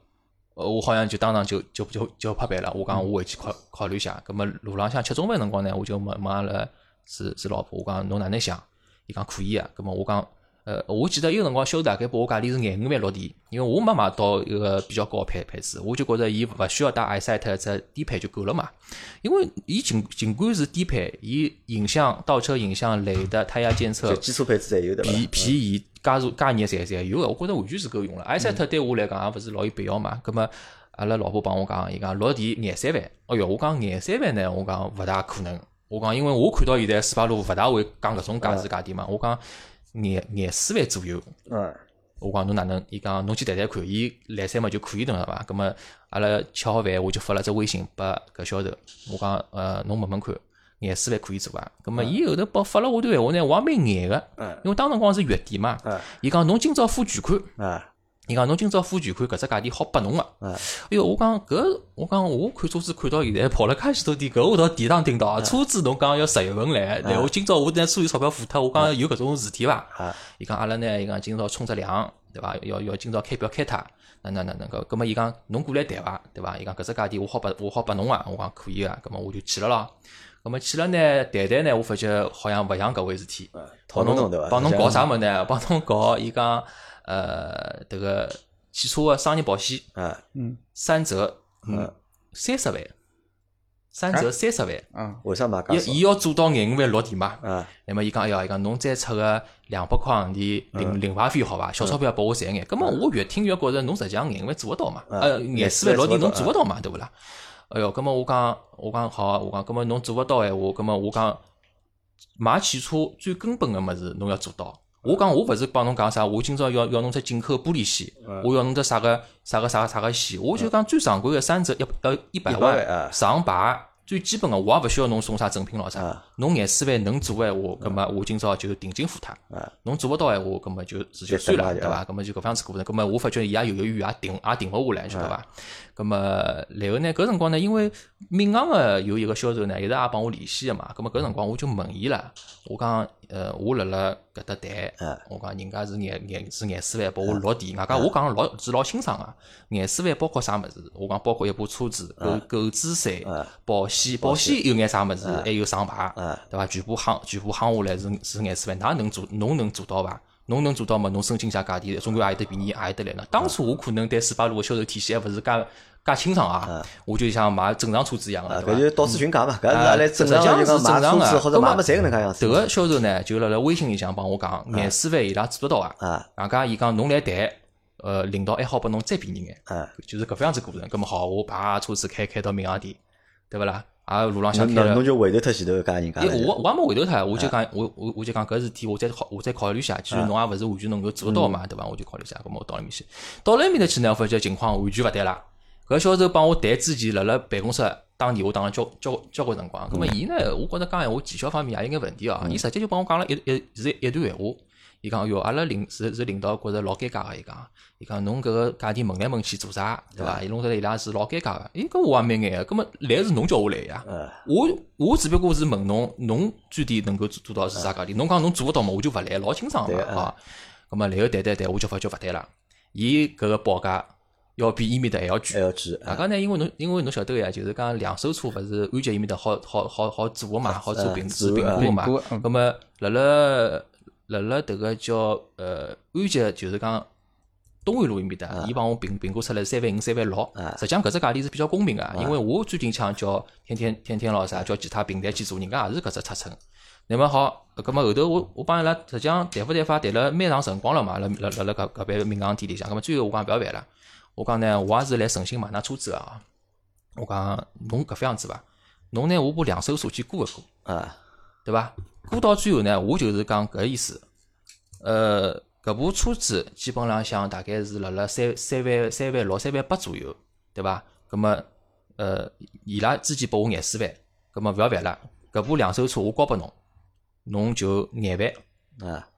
呃，我好像就当场就就就就拍板了。我讲我回去考考虑一下。咁么路浪向吃中饭辰光呢，我就问问阿拉是是老婆，我讲侬哪能想？伊讲可以啊。咁么我讲，呃，我记得有辰光销售大概拨我价钿是廿五万落地，因为我没买到一个比较高配配置，我就觉着伊勿需要带 iSight 只低配就够了嘛。因为伊尽尽管是低配，伊影像、倒车影像、雷达、胎压监测、基础配置侪有对伐？皮皮椅、加速加热侪侪有个，我觉着完全是够用了。iSight 对我来讲也勿是老有必要嘛。葛么阿拉老婆帮我讲，伊讲落地廿三万。哎哟，我讲廿三万呢，我讲勿大可能。我讲因为我看到现在斯巴鲁勿大会讲搿种价值价钿嘛。我讲廿廿四万左右。嗯，我讲侬哪能？伊讲侬去谈谈看，伊来三嘛就可以等了伐？葛么阿拉吃好饭，我就发了只微信拨搿销售，我讲呃侬问问看，廿四万可以做伐？葛么伊后头帮发了我段闲话呢，我也蛮眼个，因为当辰光是月底嘛嗯，伊讲侬今朝付全款。啊，伊讲侬今朝付全款，搿只价钿好拨侬个。嗯哎哟，我讲搿，我讲我看车子看到现在跑了介许多店，搿我倒第一趟听到啊。车子侬讲要十月份来，然后今朝我拿所有钞票付脱，我讲有搿种事体伐啊？伊讲阿拉呢，伊讲今朝冲只量，对伐？要要今朝开表开脱，哪能哪能搿，葛末伊讲侬过来谈伐，对伐？伊讲搿只价钿我好拨我好拨侬啊，我讲可以个，葛末我就去了咯。葛末去了呢，谈谈呢，我发觉好像勿像搿回事体。讨论侬对伐？帮侬搞啥物事呢？帮侬搞伊讲呃迭个汽车个商业保险啊，三折，嗯，三十万，三折三十万，嗯，为啥买介少伊伊？要做到廿五万落地嘛。啊，那么伊讲，哎呀，伊讲侬再出个两百块行钿零零牌费好伐？小钞票拨我赚眼。葛末我越听越觉着侬实际上廿五万做勿到嘛？呃，廿四万落地侬做勿到嘛？对勿啦？哎哟，葛么我讲，我讲好啊，我讲，葛么侬做勿到闲话，葛么我讲买汽车最根本个物事侬要做到。我讲我勿是帮侬讲啥，我今朝要要侬只进口玻璃线，我要侬只啥个啥个啥个啥个线，我就讲最常规个三折要要一百万上牌最基本个，我也勿需要侬送啥赠品咾啥。侬廿四万能做个闲话，葛么我今朝就定金付脱。侬做勿到闲话，葛么就直接算了，对伐？葛么就搿方子过程。葛么我发觉伊也犹犹豫豫，也定也定勿下来，晓得伐？葛么然后呢，搿辰光呢，因为闵行个有一个销售呢，一直也帮我联系个嘛。葛么搿辰光我就问伊了，我讲，呃，我辣辣搿搭谈，我讲人家是廿廿是廿四万拨我落地，外加我讲老是老清爽个，廿四万包括啥物事？我讲包括一部车子购购置税、保险，保险有眼啥物事？还有上牌，对伐？全部夯全部夯下来是是廿四万，哪能做？侬能做到伐？侬能做到嘛？侬申请下价钿，总归也有得便宜，也有得来呢。当初我可能对斯巴鲁个销售体系还勿是介介清爽啊，我就像买正常车子一样个，搿就到处询价嘛，搿是阿拉正常就讲买车子或者买么侪搿能介样子。迭个销售呢，就辣辣微信里向帮我讲，廿四万伊拉做得到啊。外加伊讲侬来谈，呃，领导还好拨侬再便宜眼，就是搿副样子过程。葛末好，我把车子开开到闵行店，对勿啦？啊，路浪向开了，侬就回头脱前头搿人家。我我也没回头脱，我就讲我我我就讲搿事体，我再考我再考虑下。既然侬也勿是完全能够做到嘛，对伐？我就考虑下，搿么我到埃面去。到了埃面头去呢，我发觉情况完全勿对啦。搿销售帮我谈之前，辣辣办公室打电话打了交交交关辰光。搿么伊呢，我觉着讲闲话技巧方面也有眼问题哦。伊直接就帮我讲了一一是一段闲话。伊讲哟，阿拉领是是领导觉着老尴尬个。伊讲，伊讲侬搿个价钿问来问去做啥，对伐？伊弄得伊拉是老尴尬个。诶，搿我也蛮眼个。搿么来是侬叫我来呀？我我只不过是问侬，侬最低能够做做到是啥价钿？侬讲侬做勿到嘛，我就勿来，老清爽个啊。搿么然后谈谈谈，我就发觉勿对了。伊搿个报价。要比伊面搭还要贵，还要贵。大家呢，因为侬因为侬晓得个呀，就是讲两手车勿是安吉伊面搭好好好好做个嘛，好做评做评估个嘛。咁么辣辣辣辣迭个叫呃安吉，就是讲东安路伊面搭，伊帮我评评估出来三万五、三万六。实际上搿只价钿是比较公平个，因为我最近抢叫天天天天咾啥，叫其他平台去做，人家也是搿只尺寸。那么好，搿么后头我我帮伊拉实际上谈勿谈法谈了蛮长辰光了嘛，辣辣辣辣搿搿边闵行店里向，搿么最后我讲勿要烦了。我讲呢，我也是来诚心买㑚车子啊。我讲侬搿副样子伐？侬拿我部两手车去估一估，啊，对伐？过到最后呢，我就是讲搿意思。呃，搿部车子基本浪向大概是辣辣三三万三万六三万八左右，对伐？葛么，呃，伊拉之前拨我廿四万，葛么勿要烦了。搿部两手车我交拨侬，侬就廿万啊，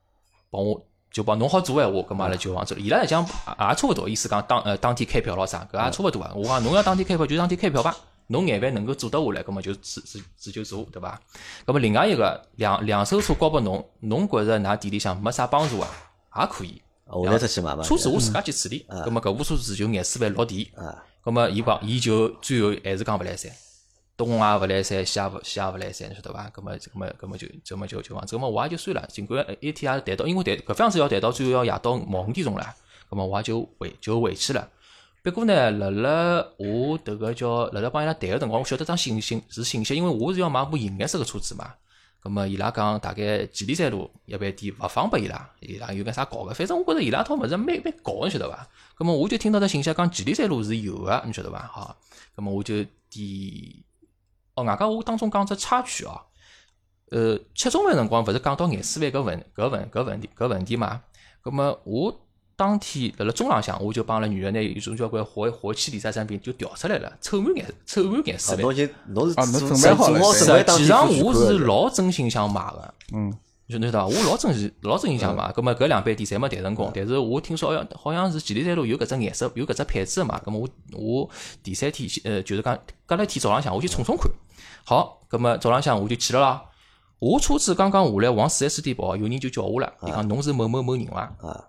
帮我。就帮侬好做闲话，葛么阿拉就往走。伊拉讲也差勿多，意思讲当呃当天开票咯啥，搿也差勿多啊。我讲侬要当天开票就当天开票吧，侬廿万能够做得下来，搿么就自自自就做，对伐？搿么另外一个两两手车交拨侬，侬觉着㑚店里向没啥帮助啊，也可以。我来出去买嘛。车子我自家去处理，搿么搿部车子就廿四万落地。搿么伊讲伊就最后还是讲勿来三。东也勿来三，西也勿西也勿来三，晓得伐？搿么搿么搿么就搿么就就往，搿么我也就算了。尽管一天也谈到，因为谈搿方子要谈到最后要夜到五五点钟了，搿么我也就回就回去了。不过呢，辣辣我迭个叫辣辣帮伊拉谈个辰光，我晓得张信息是信息，因为我是要买部银颜色个车子嘛。搿么伊拉讲大概祁连山路一般店勿放拨伊拉，伊拉有眼啥搞个？反正我觉着伊拉套物事蛮蛮搞个，晓得伐？搿么我就听到只信息讲祁连山路是有个，你晓得伐？好，搿么我就点。哦，外加我当中讲只插曲哦，呃，吃中饭辰光勿是讲到廿四万搿问搿问搿问题搿问题嘛？葛么我当天辣辣中浪向，我就帮了女儿呢，有种交关活活期理财产品就调出来了，凑满眼凑满眼四万。侬就侬是啊，侬准备好了。实际上我是老真心想买个，嗯，就侬晓得伐？我老真心老真心想买。葛么搿两班店侪没谈成功，但是我听说好像好像是吉利山路有搿只颜色有搿只配置个嘛。葛么我我第三天呃就是讲隔了一天早浪向我去冲冲看。好，葛么早浪向我就去了啦。我车子刚刚下来往四 S 店跑，有人就叫我了。伊讲侬是某某某人伐？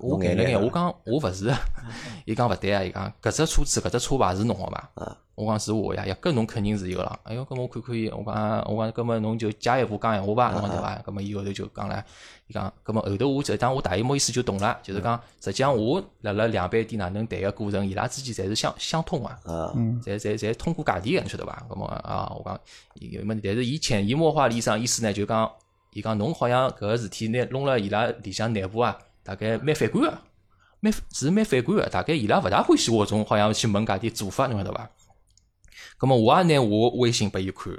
我眼了眼，我讲我勿是。伊讲勿对啊，伊讲搿只车子搿只车牌是侬个伐？我讲是我呀，呀，搿侬肯定是有了。哎哟，搿么我看看伊，我讲我讲，搿么侬就加一步讲闲话伐，侬讲对伐？搿么伊后头就讲了。伊讲，葛末后头我就当我大姨莫意思就懂了，就是讲，实际上我辣辣两班店哪能谈个过程，伊拉之间侪是相相通个，嗯，侪侪侪通过价钿个，侬晓得伐？搿么啊，我讲，有么？但是伊潜移默化里向意思呢，就讲，伊讲侬好像搿个事体拿弄了伊拉里向内部啊，大概蛮反感个，蛮是蛮反感个，大概伊拉勿大欢喜我种好像去问价钿做法，侬晓得伐？葛末我也拿我微信拨伊看，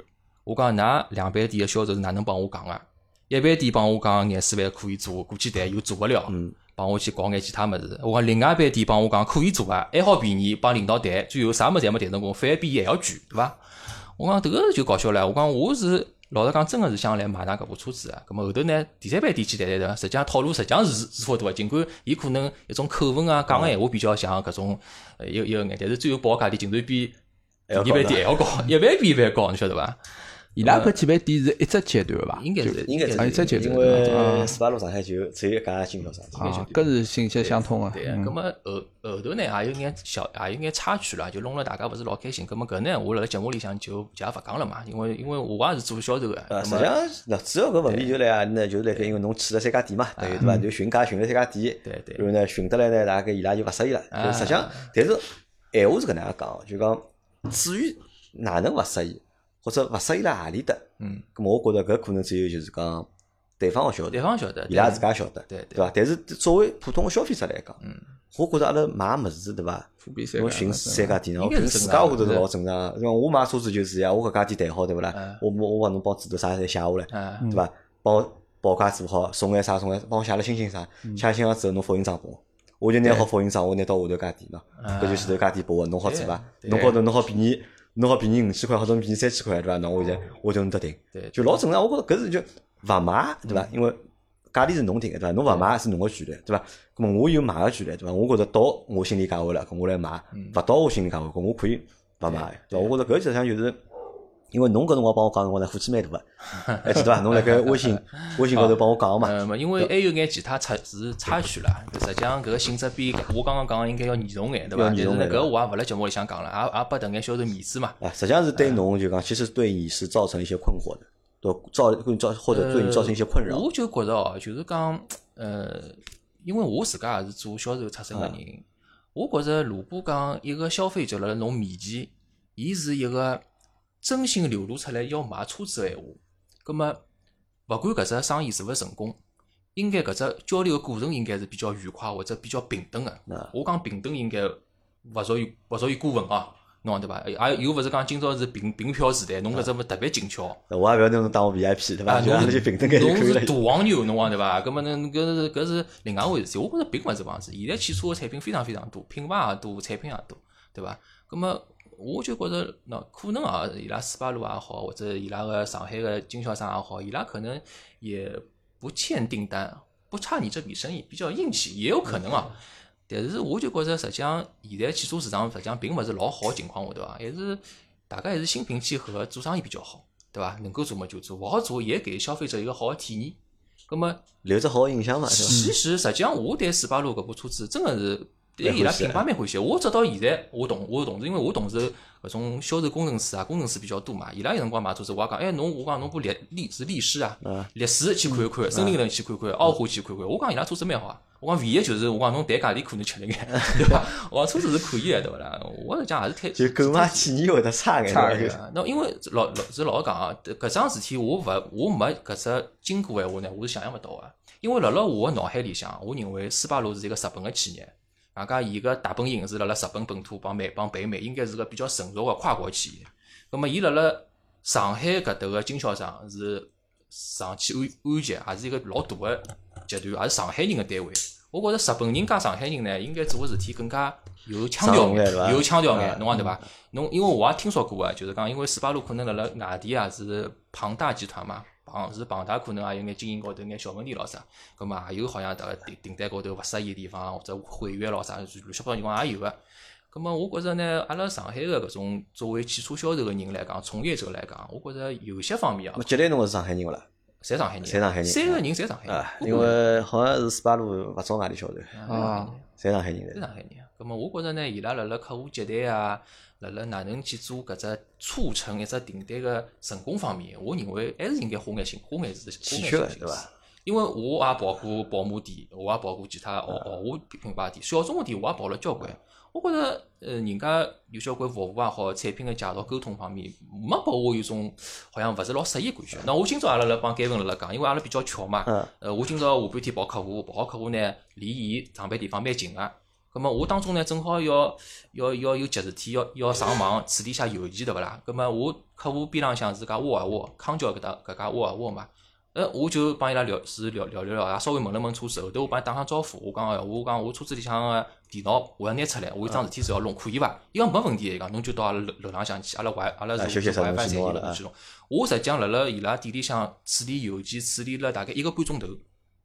我讲㑚两百店个销售是哪能帮我讲个？一百店帮我讲廿四万可以做，过去谈又做勿了，帮我去搞眼其他物事。我讲另外一班店帮我讲可以做啊，还好便宜，帮领导谈，最后啥物事侪没谈成功，反而比伊还要贵，对伐？我讲迭个就搞笑了，我讲我是老实讲，真个是想来买上搿部车子啊。咁么后头呢，第三班点去谈谈的？实际上套路实际上是是差勿多个，尽管伊可能一种口吻啊，讲个闲话比较像搿种呃有有眼，但是最后报价钿竟然比第二班店还要高，<laughs> 一万比一万高，你晓得伐？伊拉搿几万店是一只阶段伐？应该是应该是一只阶段因为斯巴鲁上海就只有一家经销商。啊，搿是信息相通个。对，咁么后后头呢，也有眼小，也有眼插曲啦，就弄了大家勿是老开心。咁么搿呢，我辣辣节目里向就就也勿讲了嘛，因为因为我也是做销售个。呃，实际上，那主要搿问题就来啊，那就是来盖，因为侬去了三家店嘛，等于对伐？就询价询了三家店，对对然后呢，询得来呢，大概伊拉就勿适意了。就实际上，但是闲话是搿能样讲，就讲至于哪能勿适意，或者勿适意辣何里搭，嗯，咁么我觉着搿可能只有就是讲对方勿晓得，对方晓得，伊拉自家晓得，对对对伐？但是作为普通个消费者来讲，嗯，我觉着阿拉买物事对伐？货比三家侬寻三家店，我应该是凭自家我觉着老正常个。因为？我买车子就是呀，我搿家店谈好对勿啦嗯？我我我帮侬帮指头啥侪写下来，嗯对伐？帮我报价做好，送眼啥送眼，帮我写了星星啥，写了星号之后侬复印张拨我，我就拿好复印张，我拿到下头家店喏，搿就前头家店拨我，侬好做伐？对侬高头侬好便宜，侬好便宜五千块，或者便宜三千块，对伐？那，我现在我就能得定对，就老正常。我觉着搿是就勿买，对伐？因为价钿是侬定个，对伐？侬勿买是侬个权利，对伐？咾么我有买个权利，对伐？我觉着到我心里价位了，咾我来买；勿到我心里价位，咾我可以勿买，对伐？我觉着搿实际上就是。因为侬搿辰光帮我讲辰光呢，火气蛮大个，<laughs> 还记得伐？侬辣盖微信 <laughs> 微信高头帮我讲个嘛，嗯嘛，因为还有眼其他插是插曲啦，实际上搿个性质比我刚刚讲个应该要严重眼，对伐？但是呢，要严重眼搿我也勿辣节目里向讲了，也也拨迭眼销售面子嘛。啊，实际上是对侬就讲，其实对你是造成一些困惑的，对，造会造或者对你造成一些困扰。我就觉着哦，就是讲，呃，因为我自家也是做销售出身个人，我觉着如果讲一个消费者辣辣侬面前，伊是一个真心流露出来要买车子个闲话，葛么勿管搿只生意是勿是成功，应该搿只交流个过程应该是比较愉快或者比较平等个。我讲平等应该勿属于勿属于过分啊，侬讲对伐？也又勿是讲今朝是凭凭票时代，侬搿只么特别紧俏。我也勿要拿侬当我 VIP 对伐？侬就平等侬是。大黄牛，侬讲对伐？葛么呢，搿是搿是另外一回事体。我觉着并勿是搿样子。现在汽车个产品非常非常多，品牌也多，产品也多，对伐？葛么我就觉着，喏，可能啊，伊拉斯巴鲁也好，或者伊拉个上海个经销商也好，伊拉可能也不欠订单，不差你这笔生意，比较硬气，也有可能啊。但是我就觉着，实际上现在汽车市场实际上并勿是老好个情况下头啊，还是大家还是心平气和，做生意比较好，对伐？能够做么就做，勿好做也给消费者一个好的体验。葛么，留着好个印象嘛？其实实际上我对斯巴鲁搿部车子真的是对伊拉品牌蛮欢喜的。我直到现在，我同我同事，因为我同事搿种销售工程师啊，工程师比较多嘛，伊拉有辰光买车子，我也讲，哎，侬我讲侬部力力是历史啊，历史去看一看，森林人去看看，奥虎去看看，我讲伊拉车子蛮好啊。我讲唯一就是我讲侬谈价钿可能吃力眼，<laughs> 对伐？我讲车子是可以个，对勿啦？我实际上也是推就购买体验会得差眼，对伐？差一点啊，那因为老老是老实讲啊，搿桩事体我勿我没搿只经过闲话呢，我是想象勿到个。因为辣辣我个脑海里向，我认为斯巴鲁是一个日本个企业，外加伊个大本营是辣辣日本本土帮美帮北美，应该是个比较成熟个跨国企业。那么伊辣辣上海搿头个经销商是上汽安安集，也是一个老大个集团，也是上海人个单位。我觉着日本人加上海人呢，应该做个事体更加有腔调眼，有腔调眼，嗯侬讲对伐？侬因为我也听说过啊，就是讲，因为斯巴鲁可能辣辣外地啊是庞大集团嘛，庞是庞大，可能也有眼经营高头有眼小问题咯啥，葛么也有好像迭个订订单高头勿适意个地方，或者毁约咯啥，乱七八糟情况也有个。葛么我觉着呢，阿拉上海个搿种作为汽车销售个人来讲，从业者来讲，我觉着有些方面啊那，吉利侬是上海人勿啦？侪上海人，侪上海人三个人侪上海啊，人，因为好像是斯巴鲁勿招外地销售，啊，侪上海人侪上海人。咁么，我觉着呢，伊拉辣辣客户接待啊，辣辣哪能去做搿只促成一只订单个成功方面，我认为还是应该花眼心，花眼是花欠缺的对伐？因为我也跑过宝马店，我也跑过其他豪豪华品牌店，小众个店我也跑了交关。我觉着，呃，人家有交关服务也好，产品个介绍、沟通方面，没拨我有种好像勿是老适意感觉。那我今朝阿拉辣帮盖文辣辣讲，因为阿拉比较巧嘛，嗯呃，我今朝下半天跑客户，跑客户呢离伊上班地方蛮近个。咁么我当中呢，正好要要要有急事体，要要上网处理一下邮件，对勿啦？咁么我客户边浪向是家沃尔沃，康桥搿搭搿家沃尔沃嘛，呃，我就帮伊拉聊是聊聊聊聊，也稍微问了问车子，后头我帮伊打声招呼，我讲哦，我讲我车子里向个电脑我要拿出来，我有桩事体是要弄，可以伐？伊讲没问题，伊讲侬就到阿拉楼楼浪向去，阿拉 Wi 阿拉是休息室 WiFi 侬去弄。我实际上辣辣伊拉店里向处理邮件，处理了大概一个半钟头，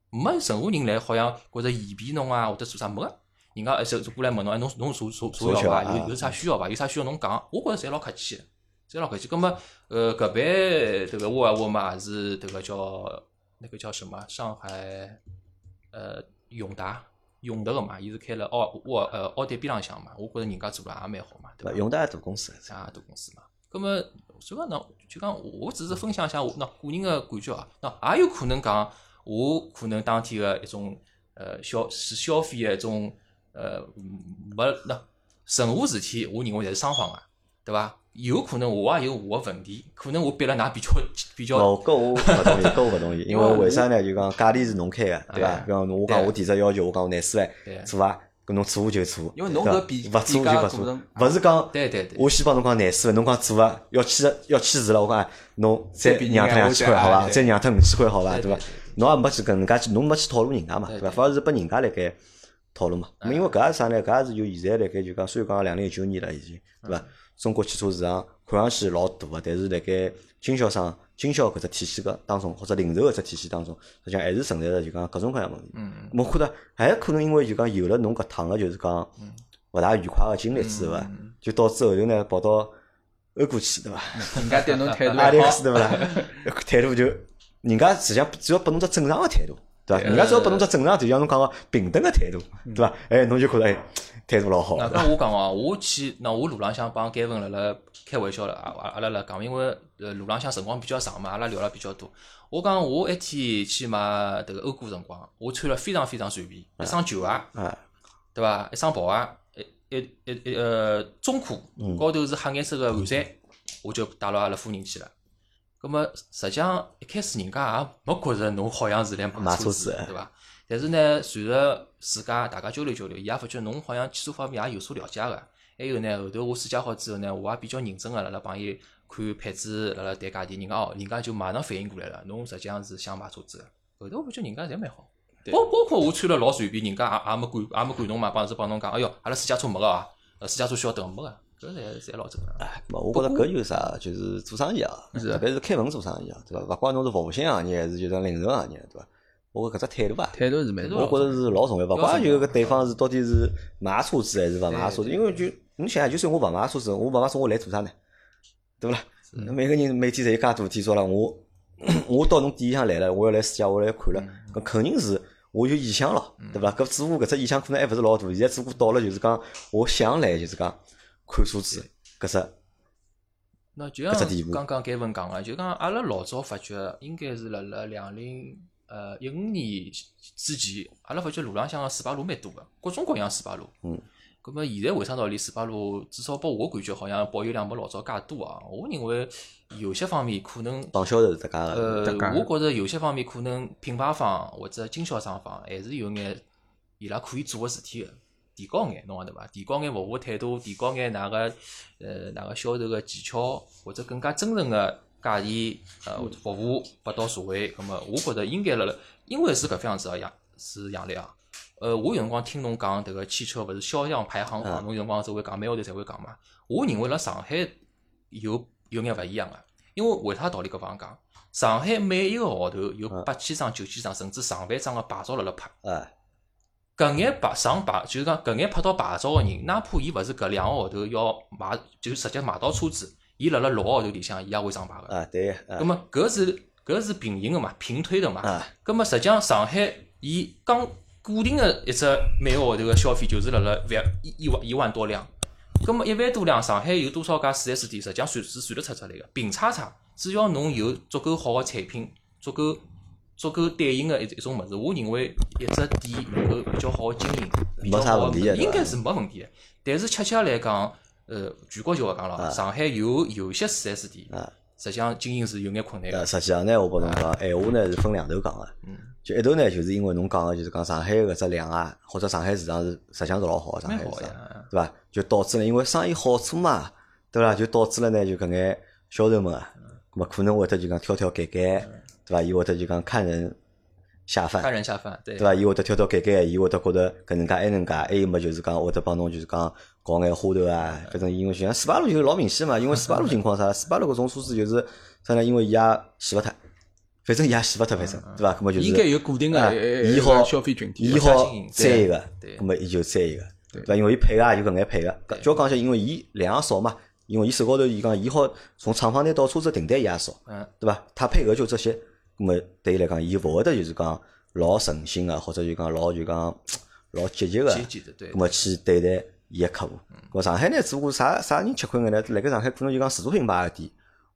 没任何人来好像觉着嫌避侬啊，或者做啥没个。人家呃就就过来问侬，哎，侬侬啥啥啥要伐？有有啥需要伐？有啥需要侬讲，我觉着侪老客气的。侪老客气。葛么，呃，搿边迭个沃尔沃嘛，也是迭个叫那个叫什么？上海呃永达永德个嘛，伊是开了奥沃呃奥迪边浪向嘛，我觉着人家做了也蛮好嘛，对伐？永达大公司，啥大公司嘛。葛么，所以讲喏，就讲我只是分享一下我喏个人个感觉啊，喏也有可能讲我可能当天个一种呃消是消费个一种呃没喏任何事体，我认为侪是双方个，对伐？有可能我也有我个问题，可能我逼了㑚比较比较哦，搿我勿同意，搿我勿同意，因为为啥呢？就讲价钿是侬开个，对伐？比方我讲我提出要求，我讲我廿四万对做伐？搿侬做就做，因为侬搿比勿做就勿做勿是讲对对对我先帮侬讲廿四万，侬讲做啊，要签要签字了，我讲哎侬再让脱两千块好伐？再让脱五千块好伐？对对伐？侬也没去搿能介去，侬没去套路人家嘛，对伐？反而是拨人家辣盖套路嘛。咁因为搿也是啥呢？搿也是就现在辣盖就讲，虽然讲两零一九年了已经，对伐？中国汽车市场看上去老大个，但是辣盖经销商、经销搿只体系个当中，或者零售搿只体系当中，实际上还是存在着就讲各种各样问题。嗯嗯我觉着还可能因为就讲有了侬搿趟个就是讲勿大愉快个经历之后啊，就导致后头呢跑到欧过去，对伐？人家对侬态度 <laughs> 阿里克，斯对勿啦？<laughs> 态度就人家实际上只要拨侬只正常个态度，对伐？人家只要拨侬只正常，就像侬讲个平等个态度，对伐？哎，侬就觉着哎态度老好，那我讲哦，我去，那我路浪向帮盖文辣辣开玩笑了，啊阿阿拉辣讲，因为呃路浪向辰光比较长嘛，阿拉聊了比较多。我讲我一天去买迭个欧股辰光，我穿了非常非常随便，一双球鞋，啊，对伐？一双薄鞋，一一一一呃中裤，高头是黑颜色个汗衫，我就带牢阿拉夫人去了。葛么实际上一开始人家也没觉着侬好像是来买买车车子子，对伐？但是呢，随着自家大家交流交流，伊也发觉侬好像汽车方面也有所了解个。还有呢，后头我试驾好之后呢，我也比较认真个辣辣帮伊看配置，辣辣谈价钿，人家哦，人家就马上反应过来了，侬实际上是想买车子个。后头我发觉人家侪蛮好，包包括我穿了老随便，人家也也没管也没管侬嘛，帮是帮侬讲，哎哟，阿拉试驾车没个啊，呃，试驾车需要等没个，搿侪侪老正常。咾我觉着搿就是啥，就是做生意啊，特别是开门做生意啊，对伐？勿管侬是服务性行业还是就讲零售行业，对伐？我觉搿只态度啊，态度是蛮重要。我觉着是老重要，勿管就搿对方是到底是买车子还是勿买车子，因为就侬想想，就算我勿买车子，我勿买车我来做啥呢？对勿啦？每个人每天侪有介大天说了，我我到侬店里向来了，我要来试驾，我要来看了，搿肯定是我有意向咯，对伐？搿只不过搿只意向可能还勿是老大，现在只不过到了就是讲我想来就是讲看车子搿只那就像刚刚盖文讲个，就讲阿拉老早发觉，应该是辣辣两零呃一五年之前，阿拉发觉路浪向个斯巴鲁蛮多个，各种各样斯巴鲁。嗯。咁么现在为啥道理斯巴鲁至少拨我感觉好像保有量没老早介多啊？我认为有些方面可能帮销售是搭界个，呃，我觉着有些方面可能品牌方或者经销商方还是有眼伊拉可以做个事体个，提高眼，侬讲对伐？提高眼服务态度，提高眼哪个呃哪个销售个技巧，或者更加真诚个价钿呃服务拨到社会。咁么，我觉着应该辣辣，因为是搿副样子个样是样例啊。呃，我有辰光听侬讲迭个汽车勿是销量排行榜，侬有辰光只会讲每个号头侪会讲嘛。我认为辣上海有有眼勿一样个，因为为啥道理搿方讲？上海每一个号头有八千张、九千张，甚至上万张个牌照辣辣拍。哎，搿眼牌上牌，就是讲搿眼拍到牌照个人，哪怕伊勿是搿两个号头要买，就直接买到车子，伊辣辣六个号头里向，伊也会上牌个。啊对，啊葛么搿是搿是平行个嘛，平推的嘛。啊葛么实际上上海伊刚固定个一只每个号头个消费就是辣辣万一一万一万多辆。葛么一万多辆，上海有多少家四 S 店？实际上算是算得出出来个，平叉叉。只要侬有足够好个产品，足够足够对应个一一种物事，我认为一只店能够比较好个经营，比较没啥问题的应该是没问题个。但是恰恰来讲，呃，全国就勿讲啊了，上海有有些四 S 店，啊。实际上经营是有眼困难呃，个。实际上呢，我帮侬讲，闲话呢是分两头讲个。嗯。就一头呢，就是因为侬讲个，就是讲上海搿只量啊，或者上海市场是实际上是老好个，上海市场，对伐？就导致了因为生意好做嘛，对伐？就导致了呢，就搿眼销售们啊，咁么可能会得就讲挑挑拣拣，对伐？伊会得就讲看人下饭，看人下饭，对对伐？伊会得挑挑拣拣，伊会得觉得搿能介埃能介，还有么就是讲会得帮侬就是讲搞眼花头啊，搿种因为像斯巴鲁就老明显嘛，因为斯巴鲁情况啥？斯巴鲁搿种车子就是啥呢？因为伊也洗勿脱，反正伊也洗勿脱，反正对伐？搿么就是应该有固定啊个伊好消费群体伊好家经营摘一个，对搿么伊就再一个，对伐？因为伊配个也就搿眼配个，搿叫讲起，因为伊量少嘛，因为伊手高头伊讲伊好从厂房拿到车子订单伊也少，嗯，对伐？他配额就这些，搿么对伊来讲，伊勿会得就是讲老诚心个，或者就讲老就讲老积极个，积极的对搿么去对待伊个客户。搿么上海呢，只不过啥啥人吃亏眼呢？辣盖上海可能就讲自主品牌个店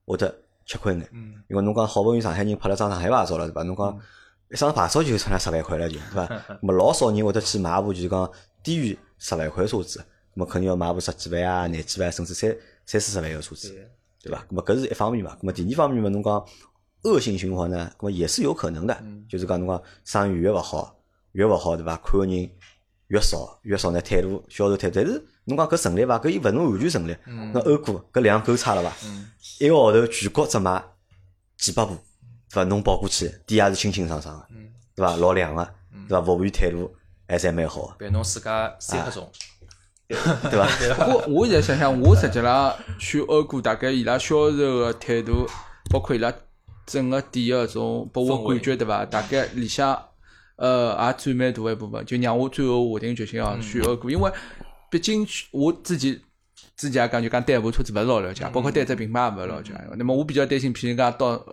会得吃亏眼，因为侬讲好不容易上海人拍了张上海牌照了，对伐？侬讲一张牌照就出来十万块了，就对伐？<laughs> 咾么老少人会得去买部就是讲低于十万块车子，咾么肯定要买部十几万啊、廿几万甚至三三四十万个车子，对伐？咁么搿是一方面嘛，咁么第二方面嘛，侬讲恶性循环呢，咾么也是有可能的，就是讲侬讲生意越勿好，越勿好对伐？看个人越少，越少呢态度销售态度，但是侬讲搿成立伐？搿伊勿能完全成立。那欧股搿量够差了伐？一个号头全国只卖几百部，对伐？侬跑过去，店也是清清爽爽个，对伐？老亮个，对伐？服务员态度还侪蛮好个，别侬自家三个钟，<laughs> 对伐？<laughs> 不过我现在想想，我实际上去欧股，大概伊拉销售个态度，包括伊拉整个店个种拨我感觉，对伐？大概里向呃也占蛮大一部分，就让我最后下定决心哦选欧股，因为毕竟我自己。之前也讲就讲对一部车子勿是老了解，包括对只品牌也勿是老解。那么我比较担心，譬如讲到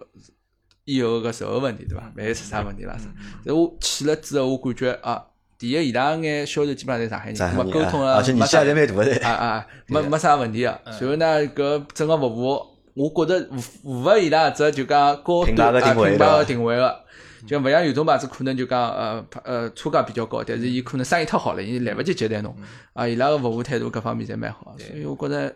以后个售后问题，对伐？万一出啥问题啦？所以我去了之后，我感觉啊，第一伊拉眼销售基本上侪上海人，上海人那么沟通啊而且年纪也侪蛮大的。啊啊，没 <laughs> 没啥问题个。嗯随后呢，搿整个服务，我觉着符符合伊拉只就讲高端啊品牌个定位个。就勿像有种牌子可能就讲呃呃车价比较高，但是伊可能生意太好了，伊来勿及接待侬。嗯。啊。伊拉个服务态度各方面侪蛮好，所以我觉着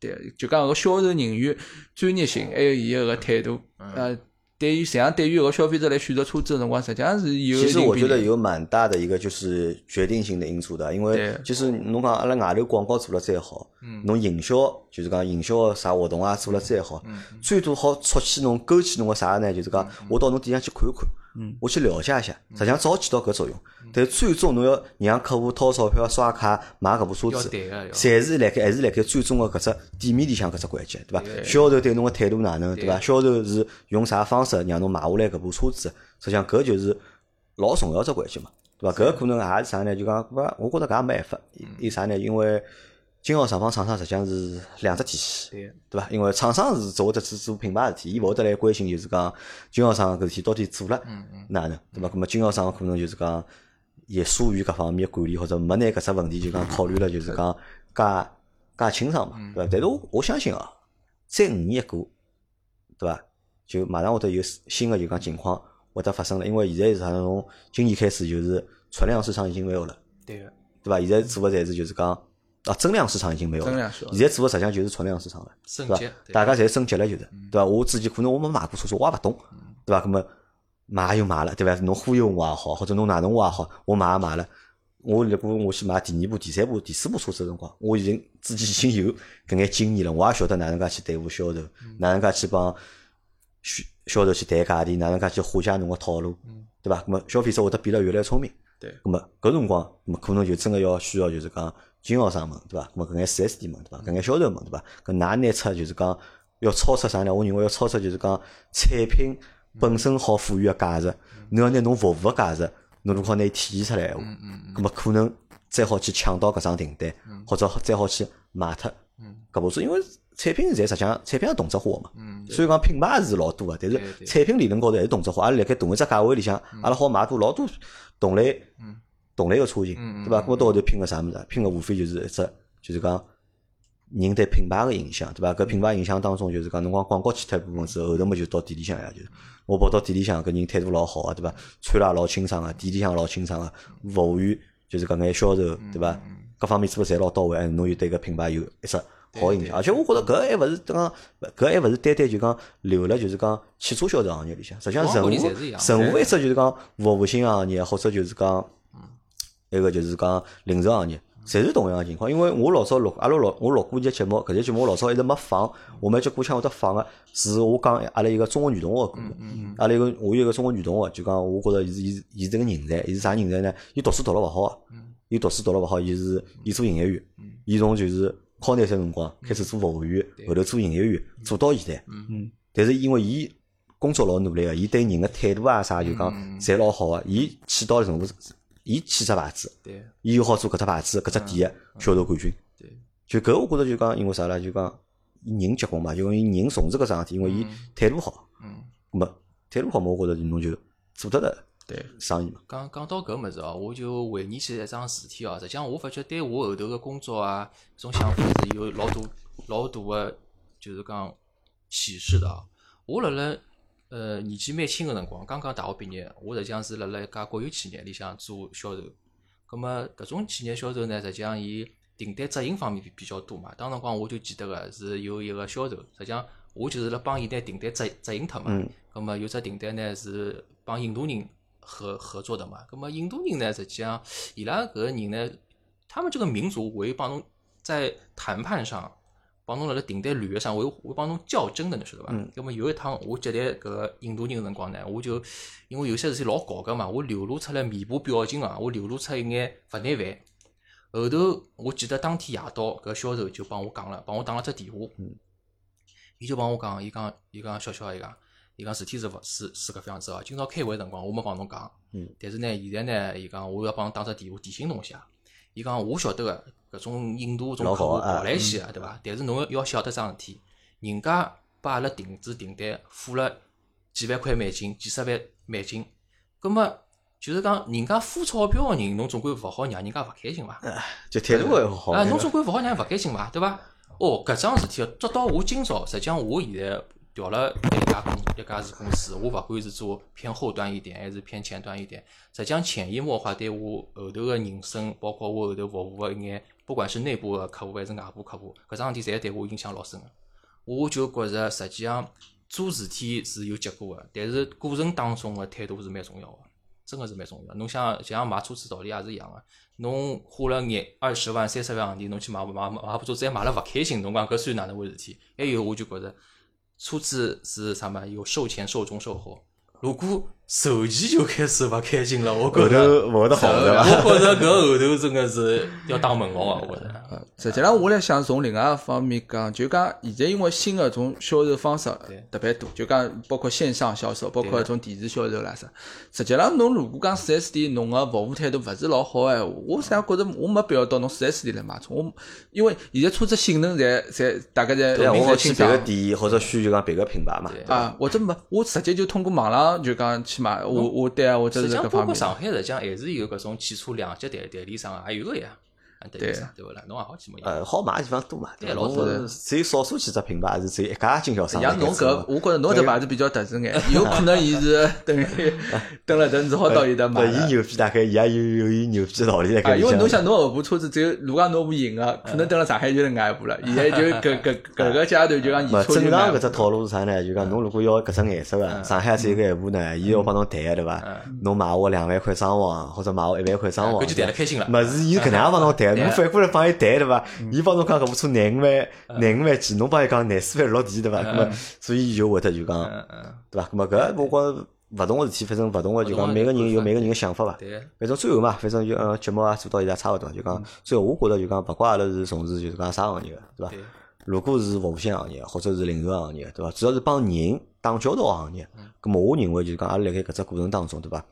对，就讲搿个销售人员专业性，还有伊个个态度，嗯。呃，对于实际上对于一个消费者来选择车子个辰光，实际上是有其实我觉得有蛮大的一个就是决定性的因素的，因为对。其实侬讲阿拉外头广告做了再好，嗯。侬营销就是讲营销啥活动啊做了再好，嗯最多好促起侬勾起侬个啥呢？就是讲我到侬店上去看一看，嗯我去了解一下，实际上只好起到搿作用。嗯但最终侬要让客户掏钞票刷卡买搿部车子侪是辣盖还是辣盖最终个搿只店面里向搿只环节，对伐？销售对侬个态度哪能，对伐？销售是用啥方式让侬买下来搿部车子？实际上搿就是老重要只环节嘛，对伐？搿可能也是啥呢？就讲搿我觉着搿也没办法，为啥呢？因为经销商帮厂商实际上是两只体系，对对伐？因为厂商是做得去做品牌事体，伊勿会得来关心就是讲经销商搿事体到底做了哪能，对伐？搿么经销商可能就是讲也疏于搿方面管理，或者没拿搿只问题就讲考虑了，就是讲介介清爽嘛，对伐？但是我我相信啊，再五年一过，对伐？就马上会得有新的就讲情况会得发生了，因为现在是啥从今年开始就是存量市场已经没有了。对个，对伐？现在做的侪是就是讲啊，增量市场已经没有了，现在做的实际上就是存量市场了，对伐？升级大家侪升级了，就是对伐？我自己可能我没买过车子，我也勿懂，对伐？那么买又买了，对伐？侬忽悠我也好，或者侬哪能我也好，我买也买了。我如果我去买第二部、第三部、第四部车子的辰光，我已经自己已经有搿眼经验了，我也晓得哪能介去对付销售，哪能介去帮销销售去谈价钿，哪能介去化解侬个套路，对伐？那么消费者会得变得越来越聪明。对那么搿辰光，那么可能就真个要需要就是讲经销商们，对伐？咁么搿眼四 S 店们，对伐？搿眼销售们，对伐？搿㑚拿出就是讲要超出啥呢？我认为要超出就是讲产品本身好赋予个价值，侬要拿侬服务个价值，侬如果好拿伊体现出来闲话，咁么可能再好去抢到搿张订单，或者再好去卖脱搿部车，因为产品现在实际上产品是同质化个嘛，所以讲品牌是老多个，但是产品理论高头还是同质化，阿拉辣盖同一只价位里向，阿拉好买到老多同类同类个车型，对伐？搿么到后头拼个啥物事？拼个无非就是一只，就是讲人对品牌个影响，对伐？搿品牌影响当中，就是讲侬讲广告去脱一部分之后，后头么就到店里向呀，就是我跑到店里向，搿人态度老好个，对伐？穿了也老清爽个，店里向老清爽个，服务员就是搿眼销售，对伐？各方面做得侪老到位，哎侬又对搿品牌有一只好印象。而且我觉着搿还勿是讲，搿还勿是单单就讲留了就是讲汽车销售行业里向，实际上任何任何一只就是讲服务性行业，或者就是讲。一个就是讲零售行业，侪是同样个情况。因为我老早录，阿拉老我录过一节节目，搿节节目我老早一直没放，我们就过腔会得放个，是我讲阿拉一个中国女同学个故事。阿拉一个我有一个中国女同学，就讲我觉着伊是伊伊这个人才，伊是啥人才呢？伊读书读了勿好，伊读书读了勿好，伊是伊做营业员，伊从就是考廿岁辰光开始做服务员，后头做营业员，做到现在。嗯。但是因为伊工作老努力个，伊对人个态度啊啥就讲侪老好个，伊起到任务，伊起只牌子，伊又好做搿只牌子搿只店个销售冠军。就搿我觉着就讲因为啥啦？就讲人结棍嘛，就讲伊人从事搿桩事体，因为伊态度好。嗯。咾么态度好嘛，我觉着侬就做得了。对。生意嘛。讲讲到搿物事哦，我就回忆起一桩事体哦。实际上，我发觉对我后头个工作啊，种想法是有老大老大个，就是讲启示的哦。我辣辣呃年纪蛮轻个辰光，刚刚大学毕业，我实际上是辣辣一家国有企业里向做销售。葛么搿种企业销售呢，实际上伊订单执行方面比比较多嘛。当辰光我就记得个是有一个销售，实际上我就是辣帮伊拿订单执执行脱嘛。葛末有只订单呢是帮印度人合合作的嘛。葛么印度人呢，实际上伊拉搿个人呢，他们这个民族会帮侬在谈判上。帮侬辣辣订单履约上，会会帮侬较真的，侬晓得伐？那么有一趟我接待搿个印度人个辰光呢，我就因为有些事体老搞个嘛，我流露出来面部表情啊，我流露出一眼勿耐烦。后头我记得当天夜到，搿销售就帮我讲了，帮我打了只电话。伊就帮我讲，伊讲伊讲小小伊讲，伊讲事体是勿是是搿副样子哦。今朝开会辰光我没帮侬讲，但是呢，现在呢，伊讲我要帮侬打只电话提醒侬一下。伊讲我晓得个。搿种印度种客户跑来西个，对伐？但是侬要晓得桩事体，人家把阿拉定制订单付了几万块美金、几十万美金，葛末就是讲人家付钞票个人，侬总归勿好让人家勿开心伐？就态度要好。啊，侬总归勿好让人勿开心伐？对伐？哦，搿桩事体，直到我今朝，实际上我现在。调了一家公一家子公司，我勿管是做偏后端一点，还是偏前端一点，实际上潜移默化对我后头个人生，包括我后头服务个一眼，不管是内部个客户还是外部客户，搿桩事体侪对我影响老深个。我就觉着实际上做事体是有结果个，但是过程当中个态度是蛮重要个，真个是蛮重要。侬想像买车子道理也是一样个，侬花了廿二十万、三十万洋钿，侬去买买买部车子，还买了勿开心，侬讲搿算哪能回事体？还有我就觉着。车子是啥嘛？有售前、售中、售后。如果售前就开始勿开心了，我觉着勿会得好的。我觉着搿后头真个是要打问号啊！我觉着。实际上，我来想从另外一方面讲，就讲现在因为新个种销售方式特别多，就讲包括线上销售，包括种电视销售啦啥。实际上，侬如果讲四 S 店侬个服务态度勿是老好诶，我实际上觉着我没必要到侬四 S 店来买车。我因为现在车子性能侪侪大概在我好去别个店或者需求讲别个品牌嘛。啊，或者没，我直接就通过网上就讲去买。我我对啊，我这是搿方面。实际上，包括上海实际上还是有搿种汽车两级代代理商啊，还有个呀。对对勿啦？侬也好去买。呃，好买地方多嘛？对，老多。只有少数几只品牌是只有一家经销商。像侬搿，我觉着侬这牌子比较特殊眼，有可能伊是等于等了等，只好到伊搭买。伊牛逼大概伊也有有伊牛逼道理在搿因为侬想侬后部车子只有如果侬部赢个，可能等了上海就是外部了。现在就搿搿 <laughs> 搿个阶段就讲，正常搿只套路是啥呢？就讲侬如果要搿只颜色个，上海只有个一部呢，伊要帮侬谈对伐？侬买我两万块装潢，或者买我一万块装潢，搿就谈了开心了。么是伊搿能样帮侬谈，侬反过来帮伊。谈对伐？伊帮侬讲搿部车廿五万，廿五万几，侬帮伊讲廿四万落地对伐？咾么，所以伊就会得就讲，对伐？咾么搿我觉勿同个事体，反正勿同个就讲，每个人有每个人个想法伐。反正最后嘛，反正就呃节目啊做到现在差勿多，就讲最后我觉着就讲，勿管阿拉是从事就是讲啥行业个，对伐？如果是服务性行业或者是零售行业，对伐？主要是帮人打交道行业，咾么我认为就是讲阿拉辣盖搿只过程当中，对伐？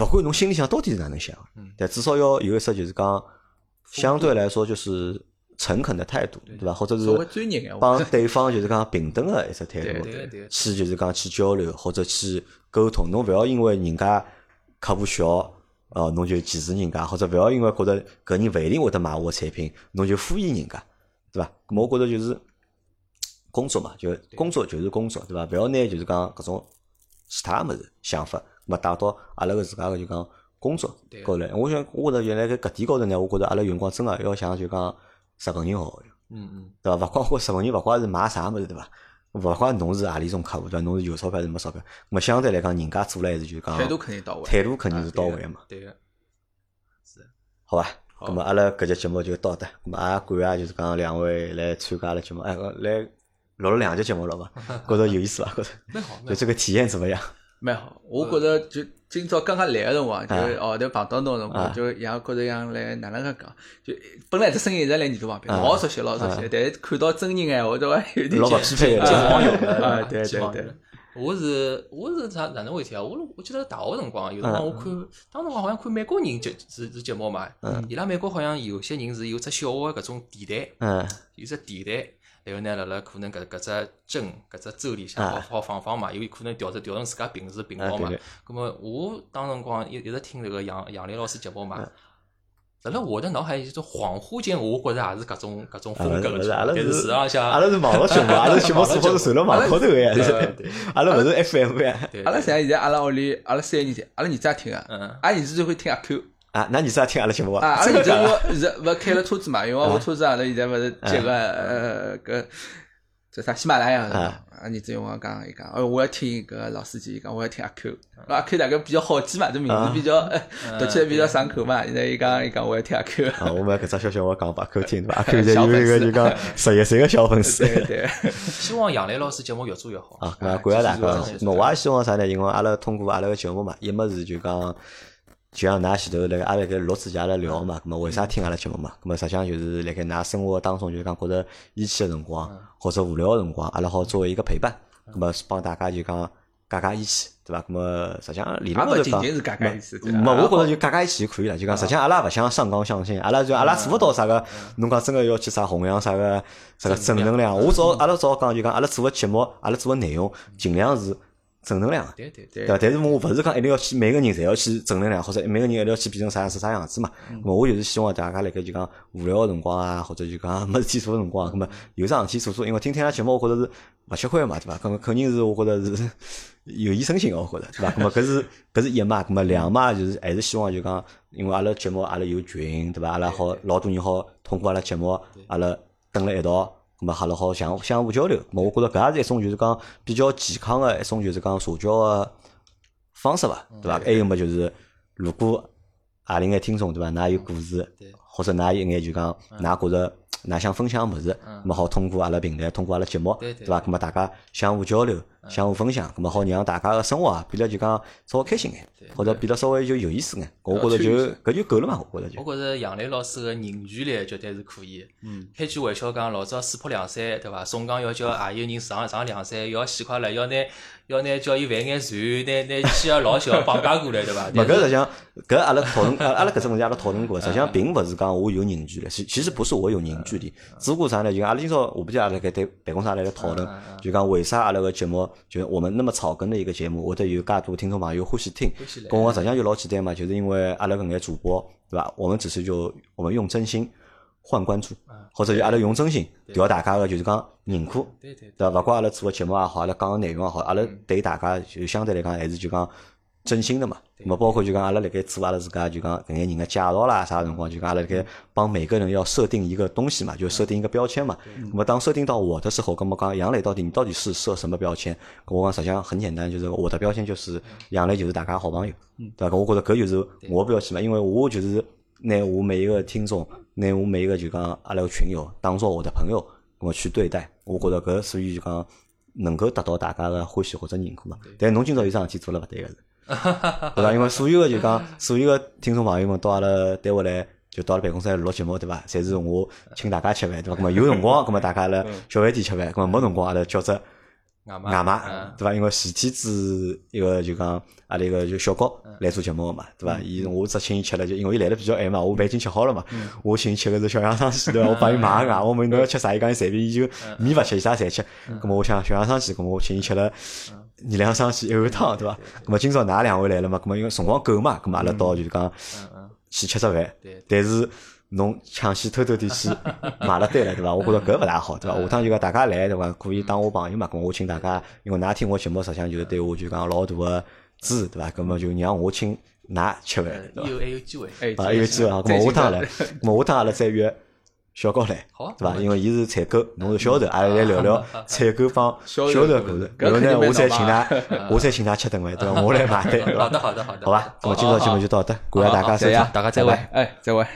勿管侬心里想到底是哪能想，但至少要有一只就是讲。相对来说，就是诚恳的态度，对吧？或者是帮对方就是讲平等的一只态度，去就是讲去交流或者去沟通。侬勿要因为人家客户小，哦，侬就歧视人家，或者勿要因为觉得搿人勿一定会得买我产品，侬就敷衍人家，对吧？我觉着就是工作嘛，就工作就是工作，对吧？勿要拿就是讲搿种其他物事想法，么带到阿拉个自家个就讲。工作高头，我想，我觉着原来搿搿点高头呢，我觉着阿拉用光真个要想就讲十个人好用，嗯嗯，对伐？勿光我十个人，勿光是买啥物事，对伐？勿管侬是何里种客户，对伐？侬是有钞票还是没钞票，么相对来讲，人家做了还是就讲态度肯定到位，态度肯定是到位嘛，对个，是，好吧？咁么阿拉搿节节目就到这，咁么也感谢就是讲两位来参加阿拉节目，哎，来录了两节节目了嘛，觉着有意思伐？觉着 <laughs> 蛮好，就这个体验怎么样？蛮好，我觉着就今朝刚刚来个辰光，就啊后头碰到侬个辰啊光，就像觉着像来哪能介讲，就本来只声音一直来耳朵旁边，啊老熟悉老熟悉，但是看到真人闲话，对伐？有点老勿紧匹配的见网友啊，对 <laughs> 对对。我是我是啥哪能回事啊？我我记得大学辰光有辰光我看，当辰光好像看美国人节是是节目嘛，伊拉美国好像有些人是有只小个搿种电台，嗯有只电台，然后呢，辣辣可能搿搿只镇搿只州里向好好放放嘛，有可能调成调成自家平时频道嘛啊对对。葛么我当辰光一一直听这个杨杨磊老师节目嘛。辣辣我的脑海里，就恍惚间，我觉着也是搿种搿种风格勿是阿拉但是是实际上阿拉是网络节目，阿拉节目是好是传了网高头个 <laughs> 阿拉勿是 FM 呀。对，阿拉像现在阿拉屋里阿拉三个人在，阿拉儿子也听啊，嗯阿拉儿子就会听阿 Q 啊，那你是也听阿拉节目啊，阿拉真儿的假的？子我是勿开了车子嘛，因为我车子阿拉现在勿是接个呃搿叫啥喜马拉雅是吧啊？阿儿子用我讲伊讲，哦，我要听搿老司机，伊讲我要听阿 Q，阿 Q 大概比较好记嘛，这名字比较呃读起来比较上口嘛。现在伊讲伊讲我要听阿 Q，啊，我们搿只消息我讲拨阿 Q 听对伐？阿 Q 现在有一个就讲十一岁个小粉丝。对对，<laughs> 希望杨磊老师节目越做越好。啊，感谢大家继续。那 <laughs> 我也希望啥呢？因为阿拉通过阿拉个节目嘛，一么是就讲，就像㑚前头辣盖阿拉盖录之前阿拉聊嘛，咁么为啥听阿拉节目嘛？咁么实际上就是辣盖㑚生活当中，就是讲觉着义气个辰光，或者无聊个辰光，阿拉好作为一个陪伴，咁么帮大家就讲解解义气，对伐？咁么实际上理也论高头讲，勿仅仅是解解意思，对伐？没，我觉着就解解义气就可以了。就讲，实际上阿拉勿想上纲上线，阿拉就阿拉做勿到啥个。侬讲真个要去啥弘扬啥个啥个正能量，我只好阿拉只好讲就讲，阿拉做个节目，阿拉做个内容尽量是正能量的。对对对对伐？但是我勿是讲一定要去每个人侪要去正能量，或者每个人一定要去变成啥样子啥样子嘛。咁我就是希望大家辣盖就讲无聊个辰光啊，或者就讲没事体做个辰光，咁么有桩事体做做，因为听听阿拉节目，我觉着是勿吃亏个嘛，对伐？咁么肯定是我觉着是 <laughs> 有益身心个，我觉着，对伐？咁么搿是 <laughs> 搿是一嘛，咁么两嘛就是还是希望就讲，因为阿拉节目阿拉有群，对伐？阿拉好老多人好通过阿拉节目，阿拉蹲辣一道。咁么阿拉好相相互交流，咁么我觉着搿也是一种就是讲比较健康个一种就是讲社交个方式伐，对伐？还有么就是如果何里眼听众对伐，㑚有故事对，或者㑚有一眼就讲㑚觉着㑚想分享物事，咁么好通过阿拉平台，通过阿拉节目，对对伐？咁么大家相互交流，相互分享，咁么好让大家个生活啊变得就讲稍微开心眼，或者变得稍微就有意思眼。我觉着就搿就够了嘛，我觉着就我。觉着杨磊老师个凝聚力绝对是可以。嗯，开句玩笑讲，老早四坡凉山对伐？宋江要叫也有人上上凉山，要死快了，要拿要拿叫伊犯眼罪，拿拿妻儿老小绑架过来对伐？<laughs> 勿，搿实际上，搿阿拉讨论，阿阿拉搿只问题阿拉讨论过，实际上并勿是讲我有凝聚力，其其实不是我有凝聚力，只不过啥呢？就阿拉今朝我不记得阿拉搿对办公室阿拉来讨论，就讲为啥阿拉个节目，就我们那么草根的一个节目，会得有介多听众朋友欢喜听跟我实际上就老简单嘛，就是因为阿拉搿眼主播，对伐？我们只是就我们用真心换关注，或者就阿拉用真心调大家个就是讲认可，对对对伐？勿管阿拉做个节目也好，阿拉讲个内容也好，阿拉对大家就相对来讲还是就讲真心的嘛。那么包括就讲阿拉辣盖做阿拉自家就讲搿眼人个介绍啦，啥辰光就讲阿拉辣盖帮每个人要设定一个东西嘛，就设定一个标签嘛。那么当设定到我的时候，咁么讲杨磊到底你到底是设什么标签？咁我讲实际上很简单，就是我的标签就是杨磊就是大家好朋友，对伐？咁我觉着搿就是我的标签嘛，因为我就是拿我每一个听众，拿我每一个就讲阿拉个群友当做我的朋友，咁么去对待，我觉着搿属于就讲能够得到大家个欢喜或者认可嘛。但侬今朝有桩事体做了勿对个是。<laughs> 对伐？因为所有个就讲，所有个听众朋友们到阿拉单位来，就到阿拉办公室来录节目，对伐？侪是我请大家吃饭，对伐？咁么有辰光，咁么大家来小饭店吃饭，咁么没辰光阿拉叫只外外卖嗯，对伐？因为前天子一个就讲阿拉一个就小高来做节目个嘛，对伐？伊我只请伊吃了，就因为伊来的比较晚嘛，我饭已经吃好了嘛，我请伊吃个是小羊汤西，对伐？我帮伊买个外，我问侬要吃啥，伊讲伊随便，伊就面勿吃，伊啥侪吃。咁么我想小羊汤西，咁么我请伊吃了。二两生煎一碗汤，对伐？咁么今朝㑚两位来了嘛？咁么因为辰光够嘛，咁么阿拉到就是讲去吃只饭对。但是侬抢先偷偷地去买了单了，对伐？我觉着搿勿大好，对伐？下趟就讲大家来，对伐？可以当我朋友嘛？咁么我请大家，因为㑚听我节目，实际上就是对我就讲老大个支持，对伐？咁么就让我请㑚吃饭，对伐？以后还有机会。还有机会下趟来，下趟阿拉再约小高来，对伐？因为伊是采购，侬是销售，阿拉来聊聊 <laughs> 采购帮销 <laughs> 销售售过程。搿然后呢，我再请㑚，<laughs> 我再请㑚吃顿饭，对伐？我来买单，对伐？好的，好的，好的。好吧，咁么今朝节目就到这，感谢大家收听，，大家再会哎，再会。